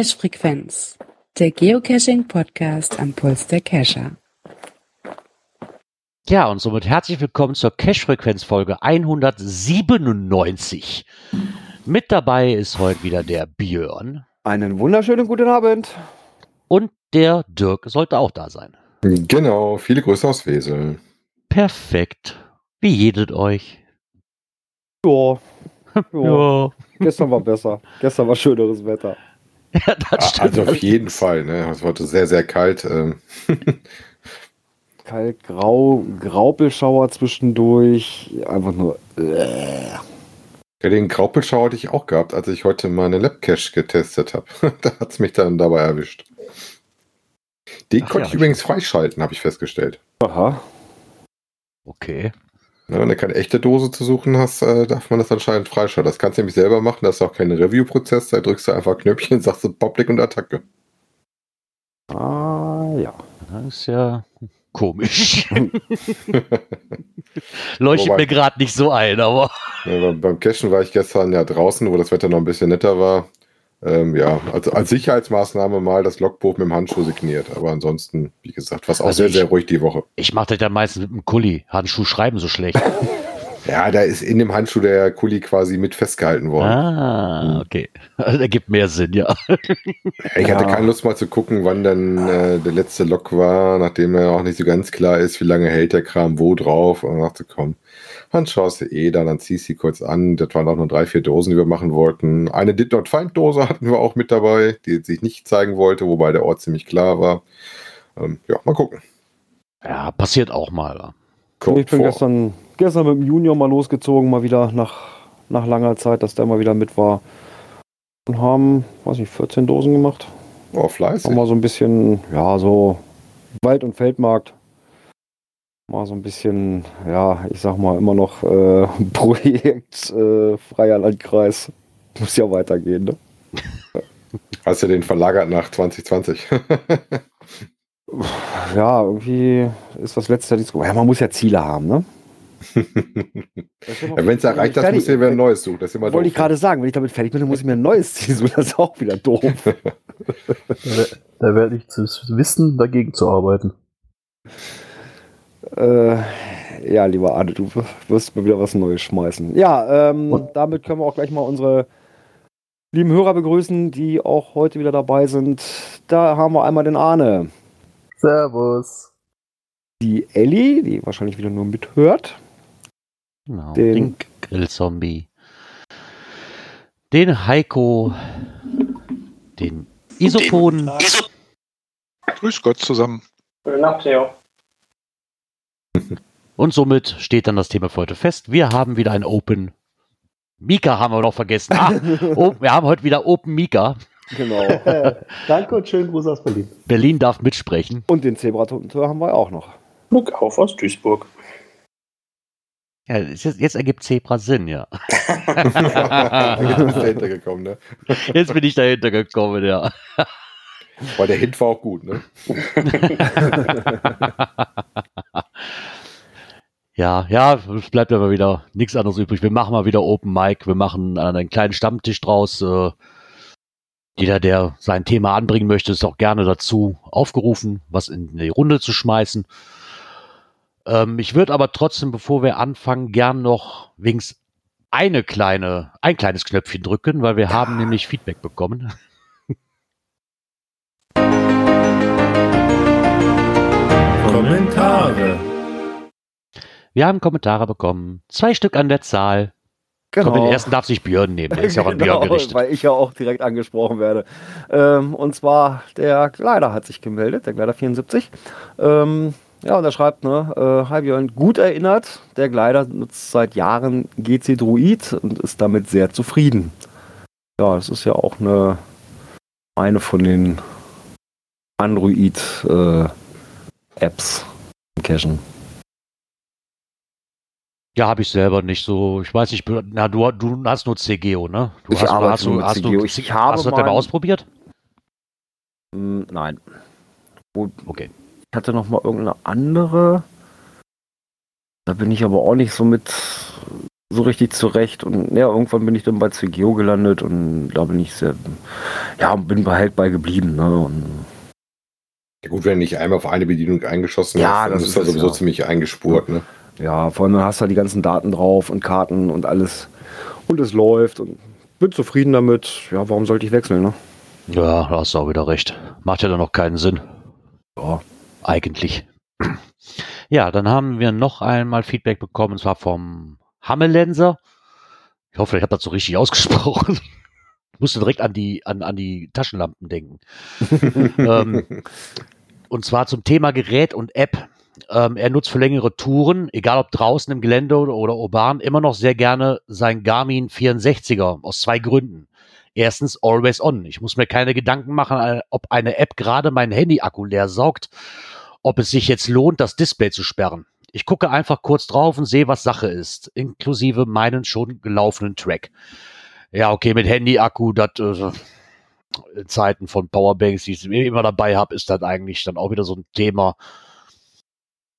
Cache Frequenz, der Geocaching Podcast am Puls der Cacher. Ja, und somit herzlich willkommen zur Cache Frequenz Folge 197. Mit dabei ist heute wieder der Björn. Einen wunderschönen guten Abend. Und der Dirk sollte auch da sein. Genau, viele Grüße aus Wesel. Perfekt. Wie jedet euch? Ja. ja. Ja. Gestern war besser. Gestern war schöneres Wetter. Ja, das stimmt. Also auf jeden Fall, ne? Es war heute sehr, sehr kalt. Ähm, Kalt, grau, Graupelschauer zwischendurch. Einfach nur. Äh. ja, den Graupelschau hatte ich auch gehabt, als ich heute meine Labcache getestet habe. da hat es mich dann dabei erwischt. Den Ach konnte ja, ich übrigens freischalten, habe ich festgestellt. Aha. Okay. Ja, wenn du keine echte Dose zu suchen hast, äh, darf man das anscheinend freischalten. Das kannst du nämlich selber machen, das ist auch kein Review-Prozess, da drückst du einfach Knöpfchen und sagst du Public und Attacke. Ah, ja. Das ist ja komisch. Leuchtet Wobei- mir gerade nicht so ein, aber Ja, beim- beim Cashen war ich gestern ja draußen, wo das Wetter noch ein bisschen netter war. Ähm, ja, also als Sicherheitsmaßnahme mal das Logbuch mit dem Handschuh signiert. Aber ansonsten, wie gesagt, war es auch Also sehr, ich- sehr ruhig die Woche. ich mache das ja meistens mit dem Kuli. Handschuh schreiben so schlecht. Ja, da ist in dem Handschuh der Kuli quasi mit festgehalten worden. ah, okay. Das ergibt mehr Sinn, ja. Ich hatte keine Lust mal zu gucken, wann denn äh, der letzte Log war, nachdem ja auch nicht so ganz klar ist, wie lange hält der Kram wo drauf. Und dachte, komm, dann schaust du eh da, dann ziehst du sie kurz an. Das waren auch nur drei, vier Dosen, die wir machen wollten. Eine Did Not Find Dose hatten wir auch mit dabei, die sich nicht zeigen wollte, wobei der Ort ziemlich klar war. Ähm, ja, mal gucken. Ja, passiert auch mal. Kommt ich bin vor. gestern, gestern mit dem Junior mal losgezogen, mal wieder nach, nach langer Zeit, dass der mal wieder mit war. Und haben, weiß nicht, 14 Dosen gemacht. Oh, fleißig. Haben mal so ein bisschen, ja, so Wald- und Feldmarkt. Mal so ein bisschen, ja, ich sag mal, immer noch äh, Projekt äh, freier Landkreis. Muss ja weitergehen, ne? Hast du den verlagert nach 2020? Ja, irgendwie ist das letzte Jahr nicht so. Ja, man muss ja Ziele haben, ne? ja, wenn es erreicht ist, musst du dir wieder ein neues suchen. Das ist immer Wollte ich doof. gerade sagen, wenn ich damit fertig bin, dann muss ich mir ein neues Ziel suchen. Das ist auch wieder doof. Da werde ich zu wissen, dagegen zu arbeiten. Äh, ja, lieber Arne, du wirst mir wieder was Neues schmeißen. Ja, ähm, Und- damit können wir auch gleich mal unsere lieben Hörer begrüßen, die auch heute wieder dabei sind. Da haben wir einmal den Arne, Servus. die Ellie, die wahrscheinlich wieder nur mithört. Genau. Den- Den, Grillzombie. Den Heiko. Den Isopon. Grüß Gott zusammen. Gute Nacht, Theo. Und somit steht dann das Thema für heute fest. Wir haben wieder ein Open. Mika haben wir noch vergessen. Ah, wir haben heute wieder Open Mika. Genau. Danke und schönen Gruß aus Berlin. Berlin darf mitsprechen. Und den Zebratonteur haben wir auch noch. Glück auf aus Duisburg. Ja, jetzt, jetzt ergibt Zebra Sinn, ja. Jetzt bist du dahinter gekommen, ne? Jetzt bin ich dahinter gekommen, ja. Weil der Hint war auch gut, ne? Ja, ja, es bleibt aber wieder nichts anderes übrig. Wir machen mal wieder Open Mic. Wir machen einen kleinen Stammtisch draus. Äh, jeder, der sein Thema anbringen möchte, ist auch gerne dazu aufgerufen, was in die Runde zu schmeißen. Ähm, ich würde aber trotzdem, bevor wir anfangen, gern noch wenigstens eine kleine, ein kleines Knöpfchen drücken, weil wir haben nämlich Feedback bekommen. Kommentare. Wir haben Kommentare bekommen. Zwei Stück an der Zahl. Komm, den ersten darf sich Björn nehmen. Der ist ja auch an Björn Genau, gerichtet. weil ich ja auch direkt angesprochen werde. Ähm, und zwar der Kleider hat sich gemeldet, der Kleider 74. Ähm, ja, und er schreibt, ne, äh, hi Björn, gut erinnert, der Kleider nutzt seit Jahren GC Druid und ist damit sehr zufrieden. Ja, das ist ja auch eine, eine von den Android-Apps im Cachen. Ja, habe ich selber nicht so. Ich weiß nicht, na, du, du hast nur CGO, ne? Du Ich hast, arbeite hast, nur hast, CGO. du, Ich habe hast du das denn mal- ausprobiert? Hm, nein. Gut, Okay. Ich hatte noch mal irgendeine andere. Da bin ich aber auch nicht so mit so richtig zurecht. Und ja, irgendwann bin ich dann bei CGO gelandet und da bin ich sehr, ja, bin halt bei geblieben. Ne? Und Ja gut, wenn nicht einmal auf eine Bedienung eingeschossen Ja, hast, dann das ist es, sowieso ja. ziemlich eingespurt. Ne? Ja, vor allem hast du die ganzen Daten drauf und Karten und alles. Und es läuft und bin zufrieden damit. Ja, warum sollte ich wechseln, ne? Ja, da hast du auch wieder recht. Macht ja dann noch keinen Sinn. Ja. Eigentlich. Ja, dann haben wir noch einmal Feedback bekommen, und zwar vom Hammelenser. Ich hoffe, ich habe das so richtig ausgesprochen. Ich musste direkt an die, an, an die Taschenlampen denken. ähm, und zwar zum Thema Gerät und App. Ähm, er nutzt für längere Touren, egal ob draußen im Gelände oder, oder urban, immer noch sehr gerne sein Garmin 64er aus zwei Gründen. Erstens, always on. Ich muss mir keine Gedanken machen, äh, ob eine App gerade meinen Handy-Akku leer saugt, ob es sich jetzt lohnt, das Display zu sperren. Ich gucke einfach kurz drauf und sehe, was Sache ist, inklusive meinen schon gelaufenen Track. Ja, okay, mit Handy-Akku, das äh, in Zeiten von Powerbanks, die ich immer dabei habe, ist das eigentlich dann auch wieder so ein Thema.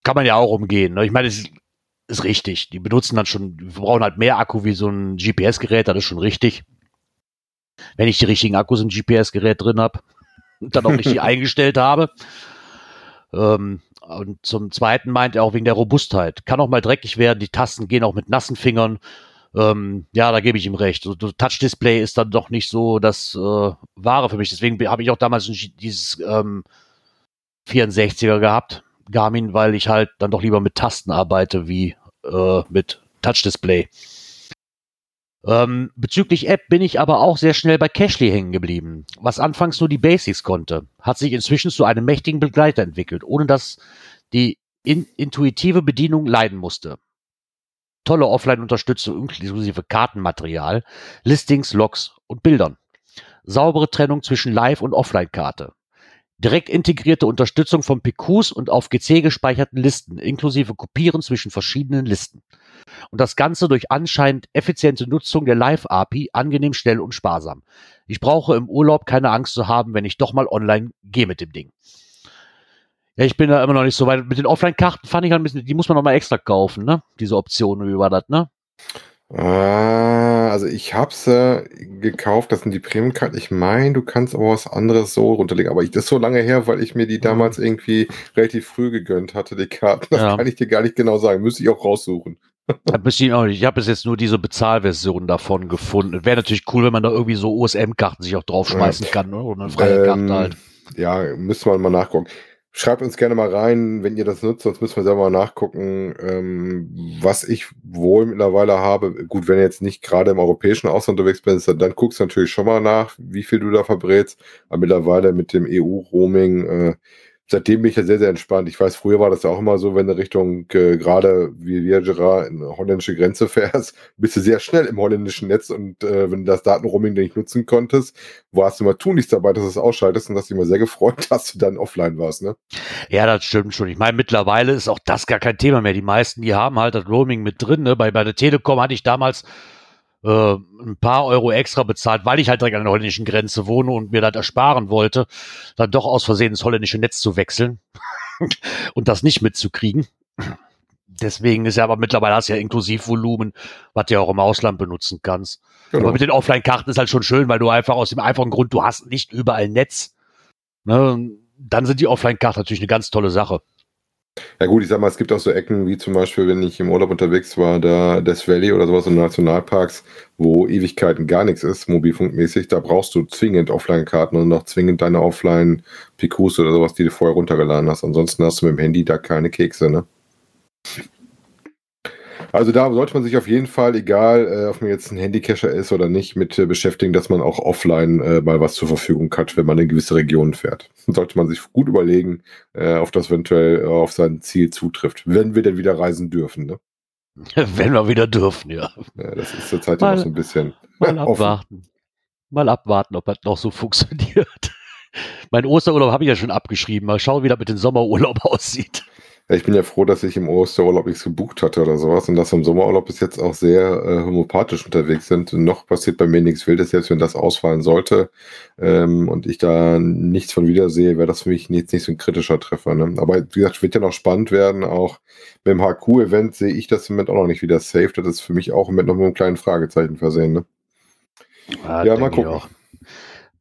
Kann man ja auch umgehen. Ne? Ich meine, es ist, richtig. Die benutzen dann schon, brauchen halt mehr Akku wie so ein GPS-Gerät, das ist schon richtig. Wenn ich die richtigen Akkus im GPS-Gerät drin habe und dann auch richtig eingestellt habe. Ähm, und zum Zweiten meint er auch wegen der Robustheit. Kann auch mal dreckig werden, die Tasten gehen auch mit nassen Fingern. Ähm, ja, da gebe ich ihm recht. So, Touch-Display ist dann doch nicht so das äh, Wahre für mich. Deswegen habe ich auch damals dieses ähm, 64er gehabt, Garmin, weil ich halt dann doch lieber mit Tasten arbeite wie äh, mit Touch-Display. Ähm, bezüglich App bin ich aber auch sehr schnell bei Cashly hängen geblieben. Was anfangs nur die Basics konnte, hat sich inzwischen zu einem mächtigen Begleiter entwickelt, ohne dass die in intuitive Bedienung leiden musste. Tolle Offline-Unterstützung inklusive Kartenmaterial, Listings, Logs und Bildern. Saubere Trennung zwischen Live- und Offline-Karte. Direkt integrierte Unterstützung von PQs und auf GC gespeicherten Listen, inklusive Kopieren zwischen verschiedenen Listen. Und das Ganze durch anscheinend effiziente Nutzung der Live-API, angenehm schnell und sparsam. Ich brauche im Urlaub keine Angst zu haben, wenn ich doch mal online gehe mit dem Ding. Ja, ich bin da immer noch nicht so weit. Mit den Offline-Karten fand ich halt ein bisschen, die muss man noch mal extra kaufen, ne? Diese Option, wie war das, ne? Ah, also ich hab's äh, gekauft, das sind die Premium-Karten. Ich meine, du kannst auch was anderes so runterlegen, aber ich, das ist so lange her, weil ich mir die damals irgendwie relativ früh gegönnt hatte, die Karten. Das Ja. kann ich dir gar nicht genau sagen. Müsste ich auch raussuchen. Ich habe bis jetzt nur diese Bezahlversion davon gefunden. Wäre natürlich cool, wenn man da irgendwie so OSM-Karten sich auch draufschmeißen kann, ne? Oder eine freie Ähm, Karte halt. Ja, müssen wir mal nachgucken. Schreibt uns gerne mal rein, wenn ihr das nutzt, sonst müssen wir selber mal nachgucken, ähm, was ich wohl mittlerweile habe. Gut, wenn ihr jetzt nicht gerade im europäischen Ausland unterwegs bist, dann, dann guckst du natürlich schon mal nach, wie viel du da verbrätst. Aber mittlerweile mit dem EU-Roaming, äh, seitdem bin ich ja sehr, sehr entspannt. Ich weiß, früher war das ja auch immer so, wenn du Richtung äh, gerade wie Gerard in holländische Grenze fährst, bist du sehr schnell im holländischen Netz und äh, wenn du das Datenroaming nicht nutzen konntest, warst du immer tunlichst dabei, dass du es ausschaltest und hast dich immer sehr gefreut, dass du dann offline warst, ne? Ja, das stimmt schon. Ich meine, mittlerweile ist auch das gar kein Thema mehr. Die meisten, die haben halt das Roaming mit drin. Ne? Bei, bei der Telekom hatte ich damals äh, ein paar Euro extra bezahlt, weil ich halt direkt an der holländischen Grenze wohne und mir das ersparen wollte, dann doch aus Versehen ins holländische Netz zu wechseln und das nicht mitzukriegen. Deswegen ist ja aber mittlerweile hast du ja Inklusivvolumen, was du ja auch im Ausland benutzen kannst. Genau. Aber mit den Offline-Karten ist halt schon schön, weil du einfach aus dem einfachen Grund, du hast nicht überall Netz. Ne? Dann sind die Offline-Karten natürlich eine ganz tolle Sache. Ja gut, ich sag mal, es gibt auch so Ecken, wie zum Beispiel, wenn ich im Urlaub unterwegs war, da Death Valley oder sowas in Nationalparks, wo Ewigkeiten gar nichts ist, mobilfunkmäßig, da brauchst du zwingend Offline-Karten und noch zwingend deine Offline-PQs oder sowas, die du vorher runtergeladen hast. Ansonsten hast du mit dem Handy da keine Kekse, ne? Also da sollte man sich auf jeden Fall, egal äh, ob man jetzt ein Handycacher ist oder nicht, mit äh, beschäftigen, dass man auch offline äh, mal was zur Verfügung hat, wenn man in gewisse Regionen fährt. Sollte man sich gut überlegen, äh, auf das eventuell äh, auf sein Ziel zutrifft, wenn wir denn wieder reisen dürfen. Ne? Wenn wir wieder dürfen, ja. Ja, das ist zurzeit ja Mal- noch so ein bisschen Mal offen. abwarten. Mal abwarten, ob das noch so funktioniert. Mein Osterurlaub habe ich ja schon abgeschrieben. Mal schauen, wie das mit dem Sommerurlaub aussieht. Ich bin ja froh, dass ich im Osterurlaub nichts gebucht hatte oder sowas und dass wir im Sommerurlaub bis jetzt auch sehr äh, homöopathisch unterwegs sind. Und noch passiert bei mir nichts Wildes, selbst wenn das ausfallen sollte ähm, und ich da nichts von wiedersehe, wäre das für mich jetzt nicht so ein kritischer Treffer. Ne? Aber wie gesagt, wird ja noch spannend werden. Auch mit dem HQ-Event sehe ich das im Moment auch noch nicht wieder safe. Das ist für mich auch im Moment noch mit einem kleinen Fragezeichen versehen. Ne? Ah, Ja, mal gucken.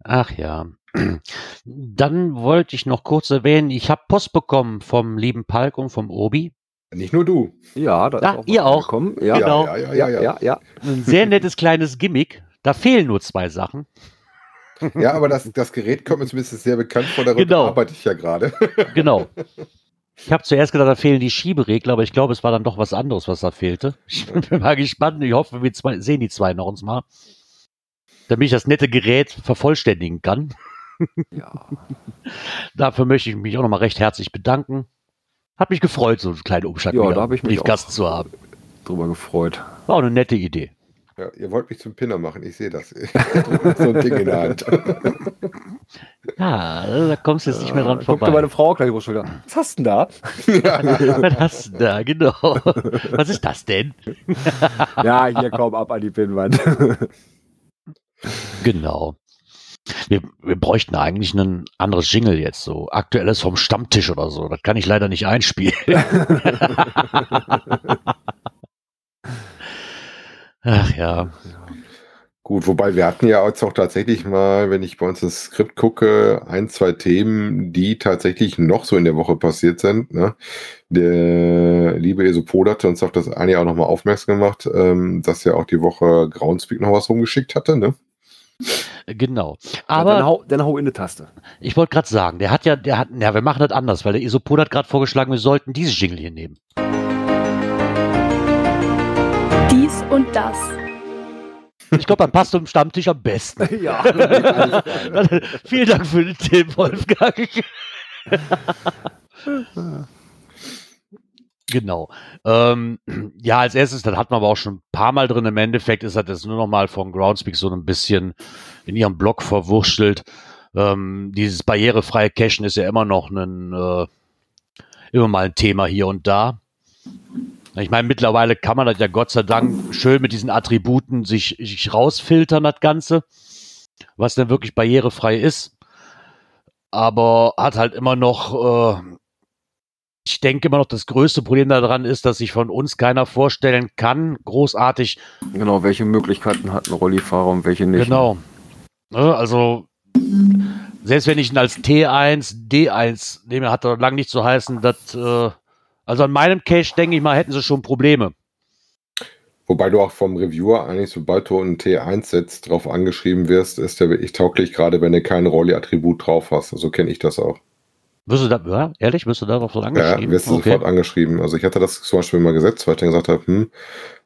Ach ja. Dann wollte ich noch kurz erwähnen, ich habe Post bekommen vom lieben Palk und vom Obi. Nicht nur du. Ja, da Ah, was ihr auch. angekommen. Ja, Genau. ja, ja, ja, ja, ja, ja. Ein sehr nettes kleines Gimmick. Da fehlen nur zwei Sachen. Ja, aber das, das Gerät kommt mir zumindest sehr bekannt vor, darüber Genau. arbeite ich ja gerade. Genau. Ich habe zuerst gedacht, da fehlen die Schieberegler, aber ich glaube, es war dann doch was anderes, was da fehlte. Ich bin mal gespannt. Ich hoffe, wir zwei, sehen die zwei noch uns mal. Damit ich das nette Gerät vervollständigen kann. Ja. Dafür möchte ich mich auch nochmal recht herzlich bedanken. Hat mich gefreut, so einen kleinen Umschlag Ja, wieder da hab ich mich Briefkasten zu haben. Drüber gefreut. War auch eine nette Idee. Ja, ihr wollt mich zum Pinner machen, ich sehe das. so ein Ding in der Hand. Ja, da kommst du jetzt nicht mehr dran vorbei. meine Frau gleich über die Schulter. Was hast du denn da? Was hast du da? Genau. Was ist das denn? ja, hier komm ab an die Pinnwand. Genau. Wir, wir bräuchten eigentlich ein anderes Jingle jetzt, so aktuelles vom Stammtisch oder so. Das kann ich leider nicht einspielen. Ach ja. Gut, wobei wir hatten ja jetzt auch tatsächlich mal, wenn ich bei uns ins Skript gucke, ein, zwei Themen, die tatsächlich noch so in der Woche passiert sind. Ne? Der liebe Esopod hatte uns auf das eine auch nochmal aufmerksam gemacht, ähm, dass er auch die Woche Groundspeak noch was rumgeschickt hatte. Ne? Genau. Aber dann Aber hau, dann hau in die Taste. ich wollte gerade sagen, der hat ja, der hat, ja, wir machen das anders, weil der Isopod hat gerade vorgeschlagen, wir sollten dieses Jingle hier nehmen. Dies und das. Ich glaube, dann passt zum Stammtisch am besten. ja. Vielen Dank für den Tipp, Wolfgang. Genau. Ähm, ja, als erstes, das hatten wir aber auch schon ein paar Mal drin. Im Endeffekt ist das nur noch mal von Groundspeak so ein bisschen in ihrem Blog verwurschtelt. Ähm, dieses barrierefreie Cachen ist ja immer noch ein, äh, immer mal ein Thema hier und da. Ich meine, mittlerweile kann man das ja Gott sei Dank schön mit diesen Attributen sich, sich rausfiltern, das Ganze, was denn wirklich barrierefrei ist. Aber hat halt immer noch, äh, ich denke immer noch, das größte Problem daran ist, dass sich von uns keiner vorstellen kann, großartig, Genau, welche Möglichkeiten hat ein Rollifahrer und welche nicht. Genau. Ne, also, selbst wenn ich ihn als T1, D1 nehme, hat er lang nicht zu heißen, dass, äh, also an meinem Cache, denke ich mal, hätten sie schon Probleme. Wobei du auch vom Reviewer eigentlich, sobald du einen T1 setzt, drauf angeschrieben wirst, ist der wirklich tauglich, gerade wenn du kein Rolli-Attribut drauf hast. So kenne ich das auch. Wirst du da, ja, ehrlich, wirst du darauf so Ja, angeschrieben? wirst du sofort angeschrieben. Also ich hatte das zum Beispiel mal gesetzt, weil ich dann gesagt habe, hm,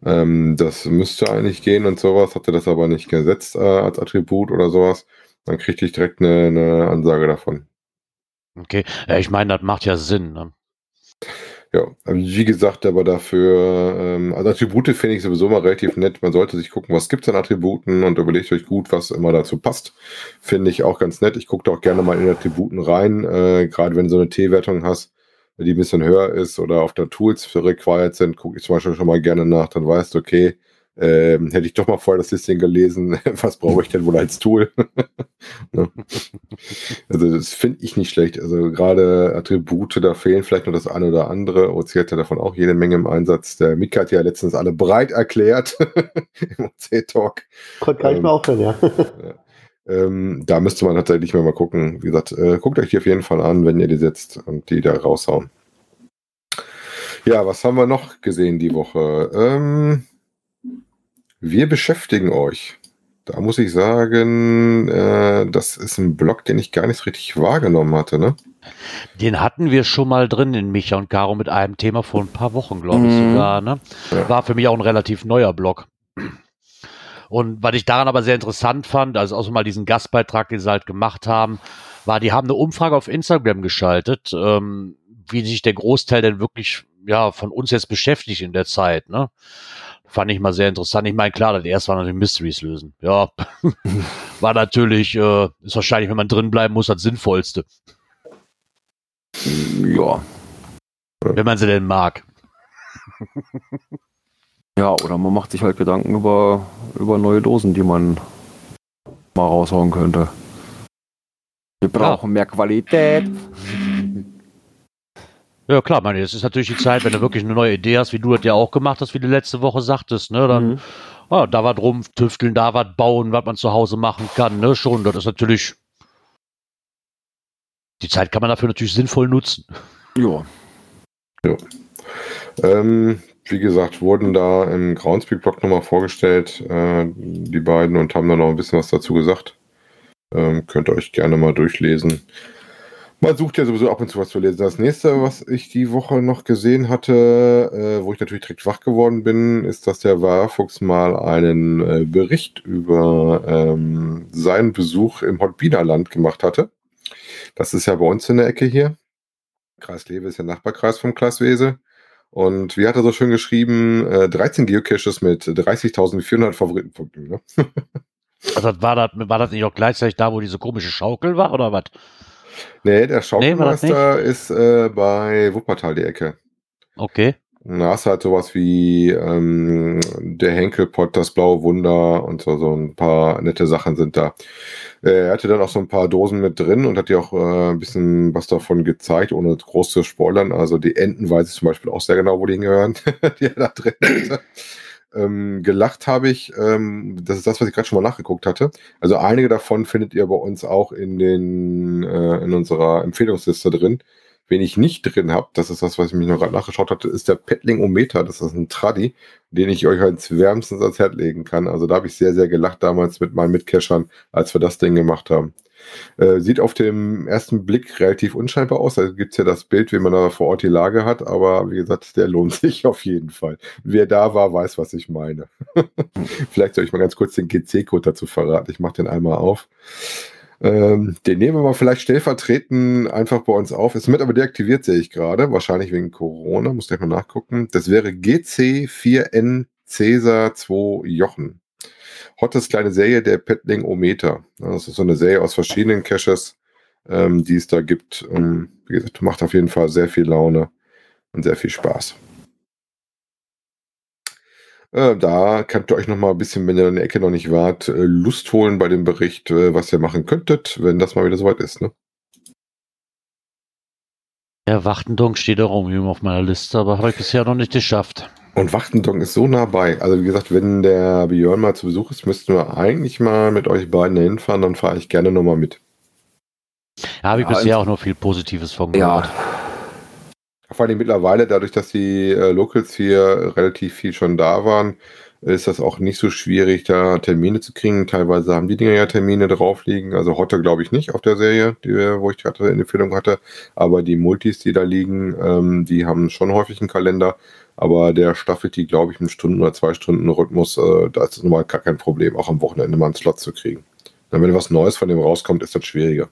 ähm, das müsste eigentlich gehen und sowas, hatte das aber nicht gesetzt äh, als Attribut oder sowas. Dann kriegte ich direkt eine, eine Ansage davon. Okay, ja, ich meine, das macht ja Sinn. Ne? Ja, also wie gesagt, aber dafür, ähm, also Attribute finde ich sowieso mal relativ nett. Man sollte sich gucken, was gibt's an Attributen und überlegt euch gut, was immer dazu passt. Finde ich auch ganz nett. Ich gucke da auch gerne mal in Attributen rein, äh, gerade wenn du so eine T-Wertung hast, die ein bisschen höher ist oder auf der Tools für required sind, gucke ich zum Beispiel schon mal gerne nach, dann weißt du, okay, ähm, hätte ich doch mal vorher das Listing gelesen, was brauche ich denn wohl als Tool? ne? Also das finde ich nicht schlecht. Also gerade Attribute, da fehlen vielleicht noch das eine oder andere. OC hat ja davon auch jede Menge im Einsatz. Der Mika hat ja letztens alle bereit erklärt im OC-Talk. Konnte gar nicht Ähm, mehr aufhören, ja. Ähm, da müsste man tatsächlich mal, mal gucken. Wie gesagt, äh, guckt euch die auf jeden Fall an, wenn ihr die setzt und die da raushauen. Ja, was haben wir noch gesehen die Woche? Ähm, wir beschäftigen euch. Da muss ich sagen, äh, das ist ein Blog, den ich gar nicht richtig wahrgenommen hatte, ne? Den hatten wir schon mal drin in Micha und Caro mit einem Thema vor ein paar Wochen, glaube ich Mhm. sogar. Ne? Ja. War für mich auch ein relativ neuer Blog. Und was ich daran aber sehr interessant fand, also auch mal diesen Gastbeitrag, den sie halt gemacht haben, war, die haben eine Umfrage auf Instagram geschaltet, ähm, wie sich der Großteil denn wirklich ja von uns jetzt beschäftigt in der Zeit. Ne? Fand ich mal sehr interessant. Ich meine, klar, das erste war natürlich Mysteries lösen. Ja, war natürlich, äh, ist wahrscheinlich, wenn man drin bleiben muss, das Sinnvollste. Ja. Ja. Wenn man sie denn mag. Ja, oder man macht sich halt Gedanken über, über neue Dosen, die man mal raushauen könnte. Wir brauchen mehr Qualität. Ja, klar, meine, das ist natürlich die Zeit, wenn du wirklich eine neue Idee hast, wie du das ja auch gemacht hast, wie du letzte Woche sagtest, ne, dann, Mhm. ah, da was rumtüfteln, da was bauen, was man zu Hause machen kann, ne, schon, das ist natürlich, die Zeit kann man dafür natürlich sinnvoll nutzen. Ja. Ähm, wie gesagt, wurden da im Groundspeak-Blog nochmal vorgestellt, äh, die beiden, und haben da noch ein bisschen was dazu gesagt. Ähm, könnt ihr euch gerne mal durchlesen. Man sucht ja sowieso ab und zu was zu lesen. Das nächste, was ich die Woche noch gesehen hatte, äh, wo ich natürlich direkt wach geworden bin, ist, dass der Warfuchs mal einen äh, Bericht über ähm, seinen Besuch im Holtbiner-Land gemacht hatte. Das ist ja bei uns in der Ecke hier. Kreis Lewe ist der Nachbarkreis vom Kreis Wese. Und wie hat er so schön geschrieben, äh, 13 Geocaches mit 30.400 Favoritenpunkten. Ne? Also war das, war das nicht auch gleichzeitig da, wo diese komische Schaukel war, oder was? Nee, der Nee, Schaukelmeister ist äh, bei Wuppertal die Ecke. Okay. Da hast halt sowas wie ähm, der Henkelpott, das blaue Wunder und so, so ein paar nette Sachen sind da. Äh, er hatte dann auch so ein paar Dosen mit drin und hat dir auch äh, ein bisschen was davon gezeigt, ohne groß zu spoilern. Also die Enten weiß ich zum Beispiel auch sehr genau, wo die hingehören, die er da drin hatte. Ähm, gelacht habe ich, ähm, das ist das, was ich gerade schon mal nachgeguckt hatte. Also einige davon findet ihr bei uns auch in den äh, in unserer Empfehlungsliste drin. Wen ich nicht drin habe, das ist das, was ich mich noch gerade nachgeschaut hatte, ist der Petling-O-Meter. Das ist ein Traddy, den ich euch als wärmstens ans Herz legen kann. Also da habe ich sehr, sehr gelacht damals mit meinen Mitcachern, als wir das Ding gemacht haben. Äh, sieht auf dem ersten Blick relativ unscheinbar aus. Da gibt es ja das Bild, wie man da vor Ort die Lage hat, aber wie gesagt, der lohnt sich auf jeden Fall. Wer da war, weiß, was ich meine. Vielleicht soll ich mal ganz kurz den GC-Code dazu verraten. Ich mache den einmal auf. Ähm, den nehmen wir mal vielleicht stellvertretend einfach bei uns auf. Ist mit aber deaktiviert, sehe ich gerade. Wahrscheinlich wegen Corona. Muss gleich mal nachgucken. Das wäre GC4N Cäsar 2 Jochen. Hottes kleine Serie der Petling Ometer. Das ist so eine Serie aus verschiedenen Caches, ähm, die es da gibt. Ähm, wie gesagt, macht auf jeden Fall sehr viel Laune und sehr viel Spaß. Äh, da könnt ihr euch noch mal ein bisschen, wenn ihr in der Ecke noch nicht wart, äh, Lust holen bei dem Bericht, äh, was ihr machen könntet, wenn das mal wieder soweit ist. Ne? Ja, Wachtendonk steht auch irgendwie auf meiner Liste, aber habe ich bisher noch nicht geschafft. Und Wachtendong ist so nah bei. Also wie gesagt, wenn der Björn mal zu Besuch ist, müssten wir eigentlich mal mit euch beiden dahin fahren, dann fahre ich gerne nochmal mit. Ja, habe ich Ja, bisher auch noch viel Positives von Ja, gehört. Vor allem mittlerweile, dadurch, dass die äh, Locals hier relativ viel schon da waren, ist das auch nicht so schwierig, da Termine zu kriegen. Teilweise haben die Dinger ja Termine drauf liegen. Also Hotte glaube ich nicht auf der Serie, die, wo ich gerade in Empfehlung hatte. Aber die Multis, die da liegen, ähm, die haben schon häufig einen Kalender. Aber der staffelt die, glaube ich, einen Stunden- oder zwei Stunden Rhythmus. Äh, da ist es normal gar kein Problem, auch am Wochenende mal einen Slot zu kriegen. Dann, wenn was Neues von dem rauskommt, ist das schwieriger.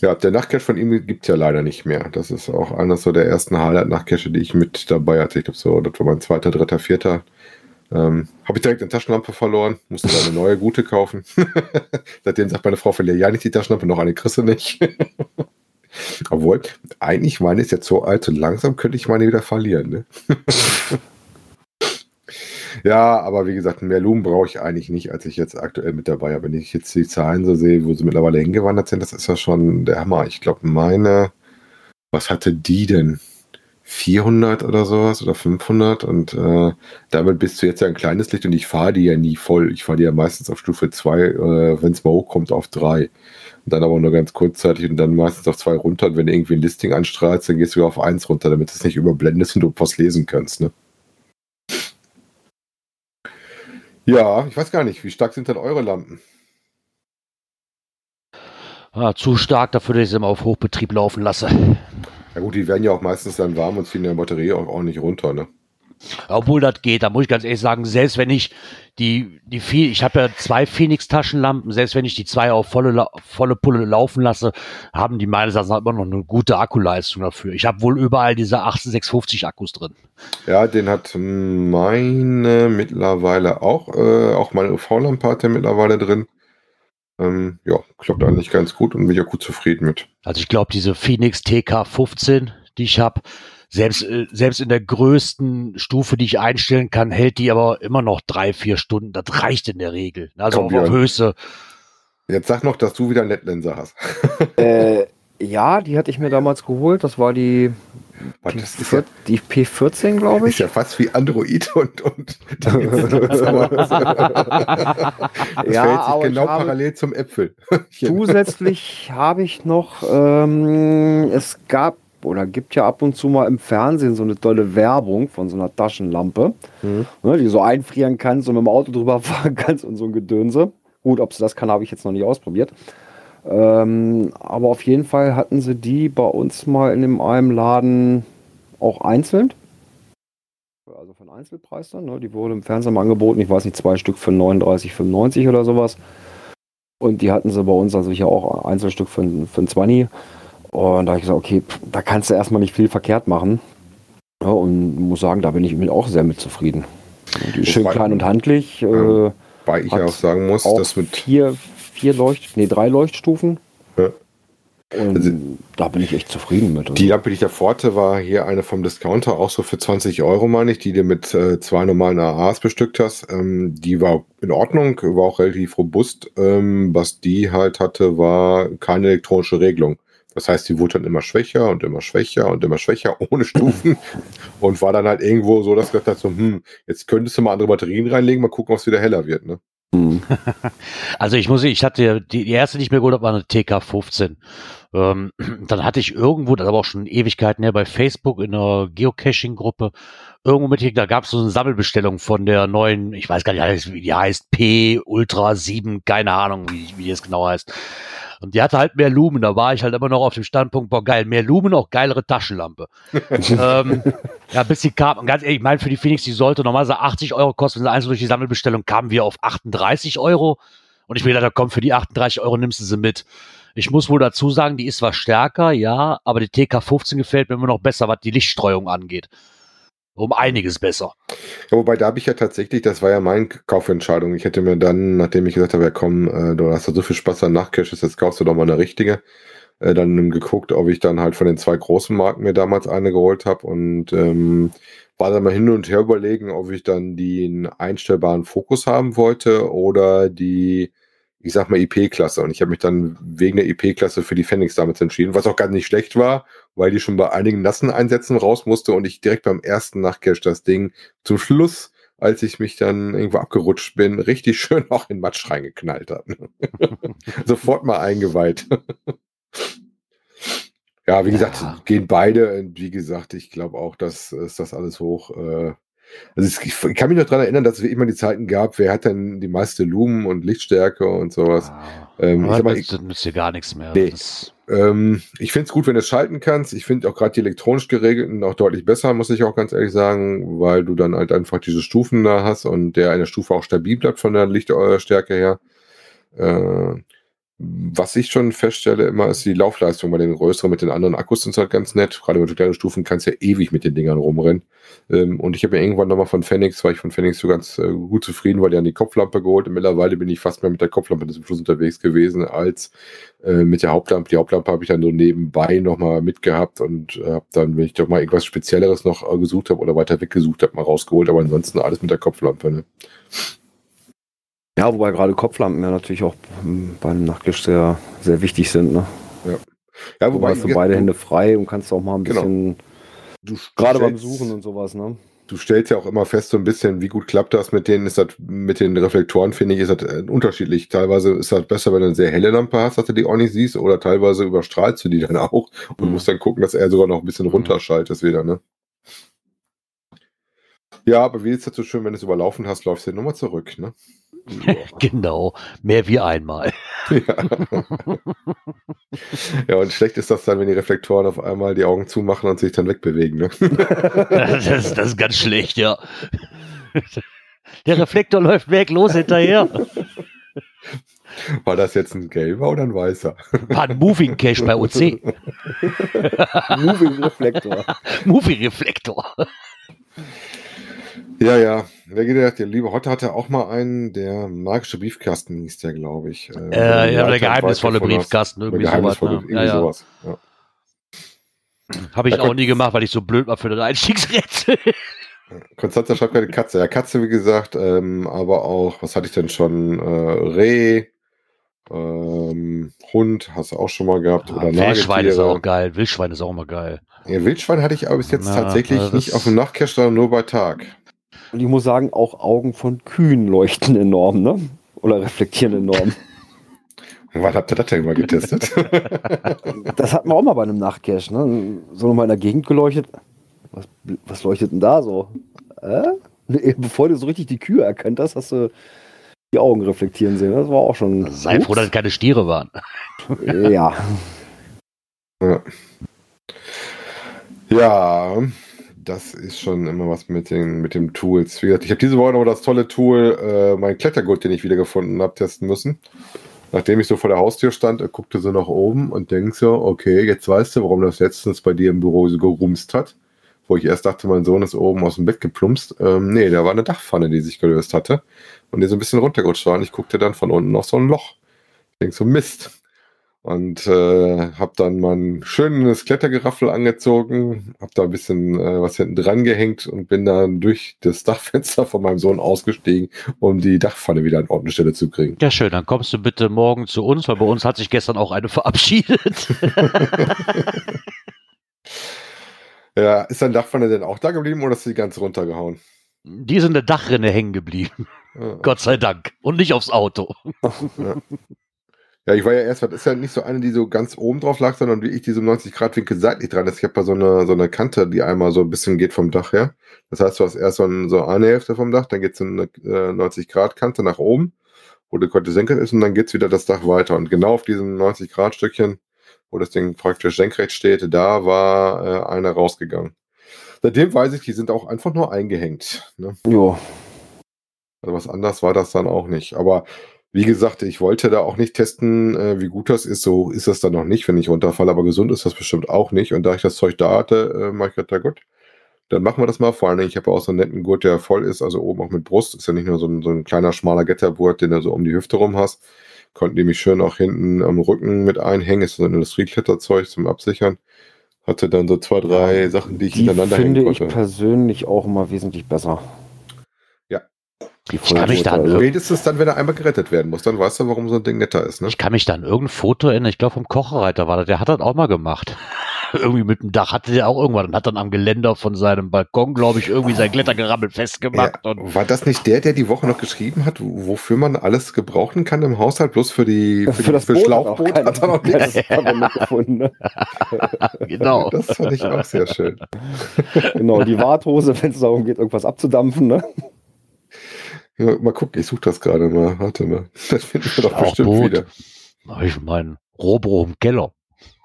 Ja, der Nachtcache von ihm gibt es ja leider nicht mehr. Das ist auch einer so der ersten Highlight-Nachtcache, die ich mit dabei hatte. Ich glaube, so, das war mein zweiter, dritter, vierter. Ähm, Habe ich direkt eine Taschenlampe verloren, musste eine neue gute kaufen. Seitdem sagt meine Frau, verliere ja nicht die Taschenlampe, noch eine kriegst nicht. Obwohl, eigentlich meine ist jetzt so alt und langsam könnte ich meine wieder verlieren. Ne? ja, aber wie gesagt, mehr Lumen brauche ich eigentlich nicht, als ich jetzt aktuell mit dabei habe. Wenn ich jetzt die Zahlen so sehe, wo sie mittlerweile hingewandert sind, das ist ja schon der Hammer. Ich glaube, meine, was hatte die denn? 400 oder sowas oder 500 und äh, damit bist du jetzt ja ein kleines Licht und ich fahre die ja nie voll. Ich fahre die ja meistens auf Stufe 2, äh, wenn es mal hochkommt, auf 3. Dann aber nur ganz kurzzeitig und dann meistens auf 2 runter. Und wenn du irgendwie ein Listing anstrahlst, dann gehst du wieder auf 1 runter, damit es nicht überblendest und du was lesen kannst. Ne? Ja, ich weiß gar nicht, wie stark sind denn eure Lampen? Ah, zu stark dafür, dass ich sie immer auf Hochbetrieb laufen lasse. Ja gut, die werden ja auch meistens dann warm und ziehen der Batterie auch ordentlich runter, ne? Obwohl das geht, da muss ich ganz ehrlich sagen, selbst wenn ich die, die viel, ich habe ja zwei Phoenix-Taschenlampen, selbst wenn ich die zwei auf volle, volle Pulle laufen lasse, haben die meines Erachtens immer noch eine gute Akkuleistung dafür. Ich habe wohl überall diese 18650 Akkus drin. Ja, den hat meine mittlerweile auch, äh, auch meine UV-Lampe hat der mittlerweile drin. Ähm, ja, klappt eigentlich ganz gut und bin ja gut zufrieden mit. Also ich glaube, diese Phoenix TK15, die ich habe, selbst, äh, selbst in der größten Stufe, die ich einstellen kann, hält die aber immer noch drei, vier Stunden. Das reicht in der Regel. Also Komm, auf. Höchste. Jetzt sag noch, dass du wieder einen Nettlenser hast. Äh, ja, die hatte ich mir damals geholt. Das war die, die, das ist ja, die P14, glaube ist ich. ja fast wie Android und, und das Ja, verhält sich genau parallel zum Äpfel. Zusätzlich habe ich noch, ähm, es gab oder gibt ja ab und zu mal im Fernsehen so eine tolle Werbung von so einer Taschenlampe, Mhm. ne, die du so einfrieren kannst und mit dem Auto drüber fahren kannst und so ein Gedönse. Gut, ob sie das kann, habe ich jetzt noch nicht ausprobiert. Ähm, aber auf jeden Fall hatten sie die bei uns mal in dem einem Laden auch einzeln. Also einen Einzelpreis dann. Ne? Die wurde im Fernsehen mal angeboten. Ich weiß nicht, zwei Stück für 39,95 oder sowas. Und die hatten sie bei uns also hier auch Einzelstück für, für ein 20. Und da habe ich gesagt, okay, pff, da kannst du erstmal nicht viel verkehrt machen. Ja, und muss sagen, da bin ich mit auch sehr mit zufrieden. Ist schön Wobei- klein und handlich. Äh, Ja. Weil ich Hat ja auch sagen muss, auch dass mit vier, vier Leucht, nee, drei Leuchtstufen. Ja. Und Also- da bin ich echt zufrieden mit. Die Lampe, die ich davor hatte, war hier eine vom Discounter, auch so für 20 Euro, meine ich, die du mit äh, zwei normalen AAs bestückt hast. Ähm, die war in Ordnung, war auch relativ robust. Ähm, was die halt hatte, war keine elektronische Regelung. Das heißt, die wurde dann immer schwächer und immer schwächer und immer schwächer, ohne Stufen. und war dann halt irgendwo so, dass ich gedacht habe, so, hm, jetzt könntest du mal andere Batterien reinlegen, mal gucken, was wieder heller wird. Ne? Hm. Also ich muss, ich hatte die, die erste, die ich mir geholt habe, war eine TK15. Ähm, dann hatte ich irgendwo, das aber auch schon Ewigkeiten her, bei Facebook in einer Geocaching-Gruppe, irgendwo mit, da gab es so eine Sammelbestellung von der neuen, ich weiß gar nicht, wie die heißt, P Ultra 7, keine Ahnung, wie, wie das genau heißt. Und die hatte halt mehr Lumen, da war ich halt immer noch auf dem Standpunkt, boah geil, mehr Lumen, auch geilere Taschenlampe. ähm, ja, bis die kam, und ganz ehrlich, ich meine, für die Phoenix, die sollte normalerweise 80 Euro kosten, wenn sie einzeln durch die Sammelbestellung kamen wir auf 38 Euro. Und ich mir gedacht, komm, für die 38 Euro nimmst du sie mit. Ich muss wohl dazu sagen, die ist zwar stärker, ja, aber die TK15 gefällt mir immer noch besser, was die Lichtstreuung angeht. Um einiges besser. Ja, wobei da habe ich ja tatsächlich, das war ja meine Kaufentscheidung. Ich hätte mir dann, nachdem ich gesagt habe, ja komm, äh, du hast ja so viel Spaß an Nachtcaches, jetzt kaufst du doch mal eine richtige, äh, dann geguckt, ob ich dann halt von den zwei großen Marken mir damals eine geholt habe und ähm, war dann mal hin und her überlegen, ob ich dann den einstellbaren Fokus haben wollte oder die, ich sag mal, IP-Klasse. Und ich habe mich dann wegen der IP-Klasse für die Phoenix damals entschieden, was auch gar nicht schlecht war, weil die schon bei einigen nassen Einsätzen raus musste und ich direkt beim ersten Nachtcache das Ding zum Schluss, als ich mich dann irgendwo abgerutscht bin, richtig schön auch in Matsch reingeknallt hat. Sofort mal eingeweiht. ja, wie gesagt, Ja. gehen beide. Und Wie gesagt, ich glaube auch, dass ist das alles hoch. Äh, also ich, ich kann mich noch daran erinnern, dass es immer die Zeiten gab, wer hat denn die meiste Lumen und Lichtstärke und sowas. Ähm, ich Aber sag mal, das, das nützt dir gar nichts mehr. Nee. Ähm, ich finde es gut, wenn du es schalten kannst. Ich finde auch gerade die elektronisch geregelten auch deutlich besser, muss ich auch ganz ehrlich sagen, weil du dann halt einfach diese Stufen da hast und der eine Stufe auch stabil bleibt von der Lichtstärke her. Äh, was ich schon feststelle immer, ist die Laufleistung bei den größeren mit den anderen Akkus sind halt ganz nett. Gerade mit kleinen Stufen kannst du ja ewig mit den Dingern rumrennen. Ähm, und ich habe mir irgendwann nochmal von Phoenix, weil ich von Phoenix so ganz äh, gut zufrieden war, die an die Kopflampe geholt. Und mittlerweile bin ich fast mehr mit der Kopflampe zum Schluss unterwegs gewesen als äh, mit der Hauptlampe. Die Hauptlampe habe ich dann so nebenbei nochmal mitgehabt und äh, habe dann, wenn ich doch mal irgendwas Spezielleres noch gesucht habe oder weiter weggesucht habe, mal rausgeholt. Aber ansonsten alles mit der Kopflampe. Ne? Ja, wobei gerade Kopflampen ja natürlich auch ähm, bei einem Nachttisch sehr, sehr wichtig sind. Ne? Ja, Wobei hast du beide Hände frei und kannst auch mal ein Genau. bisschen, du gerade beim Suchen und sowas, ne? du stellst ja auch immer fest, so ein bisschen, wie gut klappt das mit denen, ist das, mit den Reflektoren, finde ich, ist das äh, unterschiedlich. Teilweise ist das besser, wenn du eine sehr helle Lampe hast, dass du die auch nicht siehst, oder teilweise überstrahlst du die dann auch und Mhm. musst dann gucken, dass er sogar noch ein bisschen Mhm. runterschaltet wieder, ne? Ja, aber wie ist das so schön, wenn du es überlaufen hast, läufst du nochmal zurück, ne? genau. Mehr wie einmal. Ja. ja, und schlecht ist das dann, wenn die Reflektoren auf einmal die Augen zumachen und sich dann wegbewegen, ne? Das ist, das ist ganz schlecht, ja. Der Reflektor läuft weg, los hinterher. War das jetzt ein gelber oder ein weißer? War ein Moving Cache bei OC. Moving Reflektor. Moving Reflektor. Ja, ja. Wer gedacht, der liebe Hotte hatte auch mal einen, der magische Briefkasten hieß der, glaube ich. Äh, Äh, ja, der geheimnisvolle Briefkasten, aus- irgendwie sowas. geheimnisvolle, Ne? irgendwie Ja, ja. sowas. Ja. Habe ich Ja, auch nie gemacht, weil ich so blöd war für das Einstiegsrätsel. Konstanze schreibt gerade Katze. Ja, Katze, wie gesagt, ähm, aber auch, was hatte ich denn schon? Äh, Reh, ähm, Hund, hast du auch schon mal gehabt. oder Wildschwein ist auch geil. Wildschwein ist auch immer geil. Ja, Wildschwein hatte ich aber bis jetzt Na, tatsächlich das- nicht auf dem Nachtcache, sondern nur bei Tag. Und ich muss sagen, auch Augen von Kühen leuchten enorm, ne? Oder reflektieren enorm. Wann habt ihr das denn mal getestet? Das hatten wir auch mal bei einem Nachtcache, ne? So nochmal in der Gegend geleuchtet. Was, was leuchtet denn da so? Äh? Nee, Bevor du so richtig die Kühe erkannt hast, hast du die Augen reflektieren sehen. Das war auch schon. Also sei froh, dass es keine Stiere waren. Ja. Ja, das ist schon immer was mit den, mit den Tools. Wie gesagt, ich habe diese Woche noch das tolle Tool, äh, mein Klettergurt, den ich wiedergefunden habe, testen müssen. Nachdem ich so vor der Haustür stand, guckte so nach oben und denk so, okay, jetzt weißt du, warum das letztens bei dir im Büro so gerumst hat. Wo ich erst dachte, mein Sohn ist oben aus dem Bett geplumpst. Ähm, nee, da war eine Dachpfanne, die sich gelöst hatte und die so ein bisschen runtergerutscht war. Und ich guckte dann von unten auf so ein Loch. Ich denk so, Mist. Und äh, habe dann mein schönes Klettergeraffel angezogen, habe da ein bisschen äh, was hinten dran gehängt und bin dann durch das Dachfenster von meinem Sohn ausgestiegen, um die Dachpfanne wieder an Ort und Stelle zu kriegen. Ja, schön. Dann kommst du bitte morgen zu uns, weil bei uns hat sich gestern auch eine verabschiedet. Ja, ist dein Dachpfanne denn auch da geblieben oder ist die ganz runtergehauen? Die ist in der Dachrinne hängen geblieben. Ja. Gott sei Dank. Und nicht aufs Auto. Ja, ich war ja erst, das ist ja nicht so eine, die so ganz oben drauf lag, sondern wie ich, die so im 90-Grad-Winkel seitlich dran ist. Ich habe da so eine, so eine Kante, die einmal so ein bisschen geht vom Dach her. Das heißt, du hast erst so, ein, so eine Hälfte vom Dach, dann geht so eine äh, 90-Grad-Kante nach oben, wo die Kante senkrecht ist und dann geht's wieder das Dach weiter. Und genau auf diesem 90-Grad-Stückchen, wo das Ding praktisch senkrecht steht, da war äh, einer rausgegangen. Seitdem weiß ich, die sind auch einfach nur eingehängt. Ne? Jo. Also was anders war das dann auch nicht. Aber wie gesagt, ich wollte da auch nicht testen, äh, wie gut das ist. So ist das dann noch nicht, wenn ich runterfalle. Aber gesund ist das bestimmt auch nicht. Und da ich das Zeug da hatte, äh, mach ich gedacht, gut, dann machen wir das mal. Vor allen Dingen, ich habe auch so einen netten Gurt, der voll ist, also oben auch mit Brust. Ist ja nicht nur so ein, so ein kleiner, schmaler Gettergurt, den du so um die Hüfte rum hast. Konnten die mich schön auch hinten am Rücken mit einhängen. Ist so ein Industriekletterzeug zum Absichern. Hatte dann so zwei, drei Sachen, die ich Die hintereinander finde hängen ich konnte. persönlich auch immer wesentlich besser. Ja. Die Ich kann mich da an Vollgurte. Spätestens dann, wenn er einmal gerettet werden muss, dann weißt du, warum so ein Ding netter ist. Ne? Ich kann mich da an irgendein Foto erinnern. Ich glaube, vom Kocherreiter war das. Der hat das auch mal gemacht. irgendwie mit dem Dach hatte der auch irgendwann und hat dann am Geländer von seinem Balkon, glaube ich, irgendwie sein Klettergerammel festgemacht. Ja, Und war das nicht der, der die Woche noch geschrieben hat, wofür man alles gebrauchen kann im Haushalt, bloß für die Für, das für Boot Schlauchboot hat hat er noch nichts. Verwendung gefunden. Ne? genau. Das fand ich auch sehr schön. Genau, die Warthose, wenn es darum geht, irgendwas abzudampfen. Ne? Ja, mal gucken, ich suche das gerade mal. Warte mal. Das finden wir doch bestimmt Schlauchboot. wieder. Ich meine, Robro im Keller.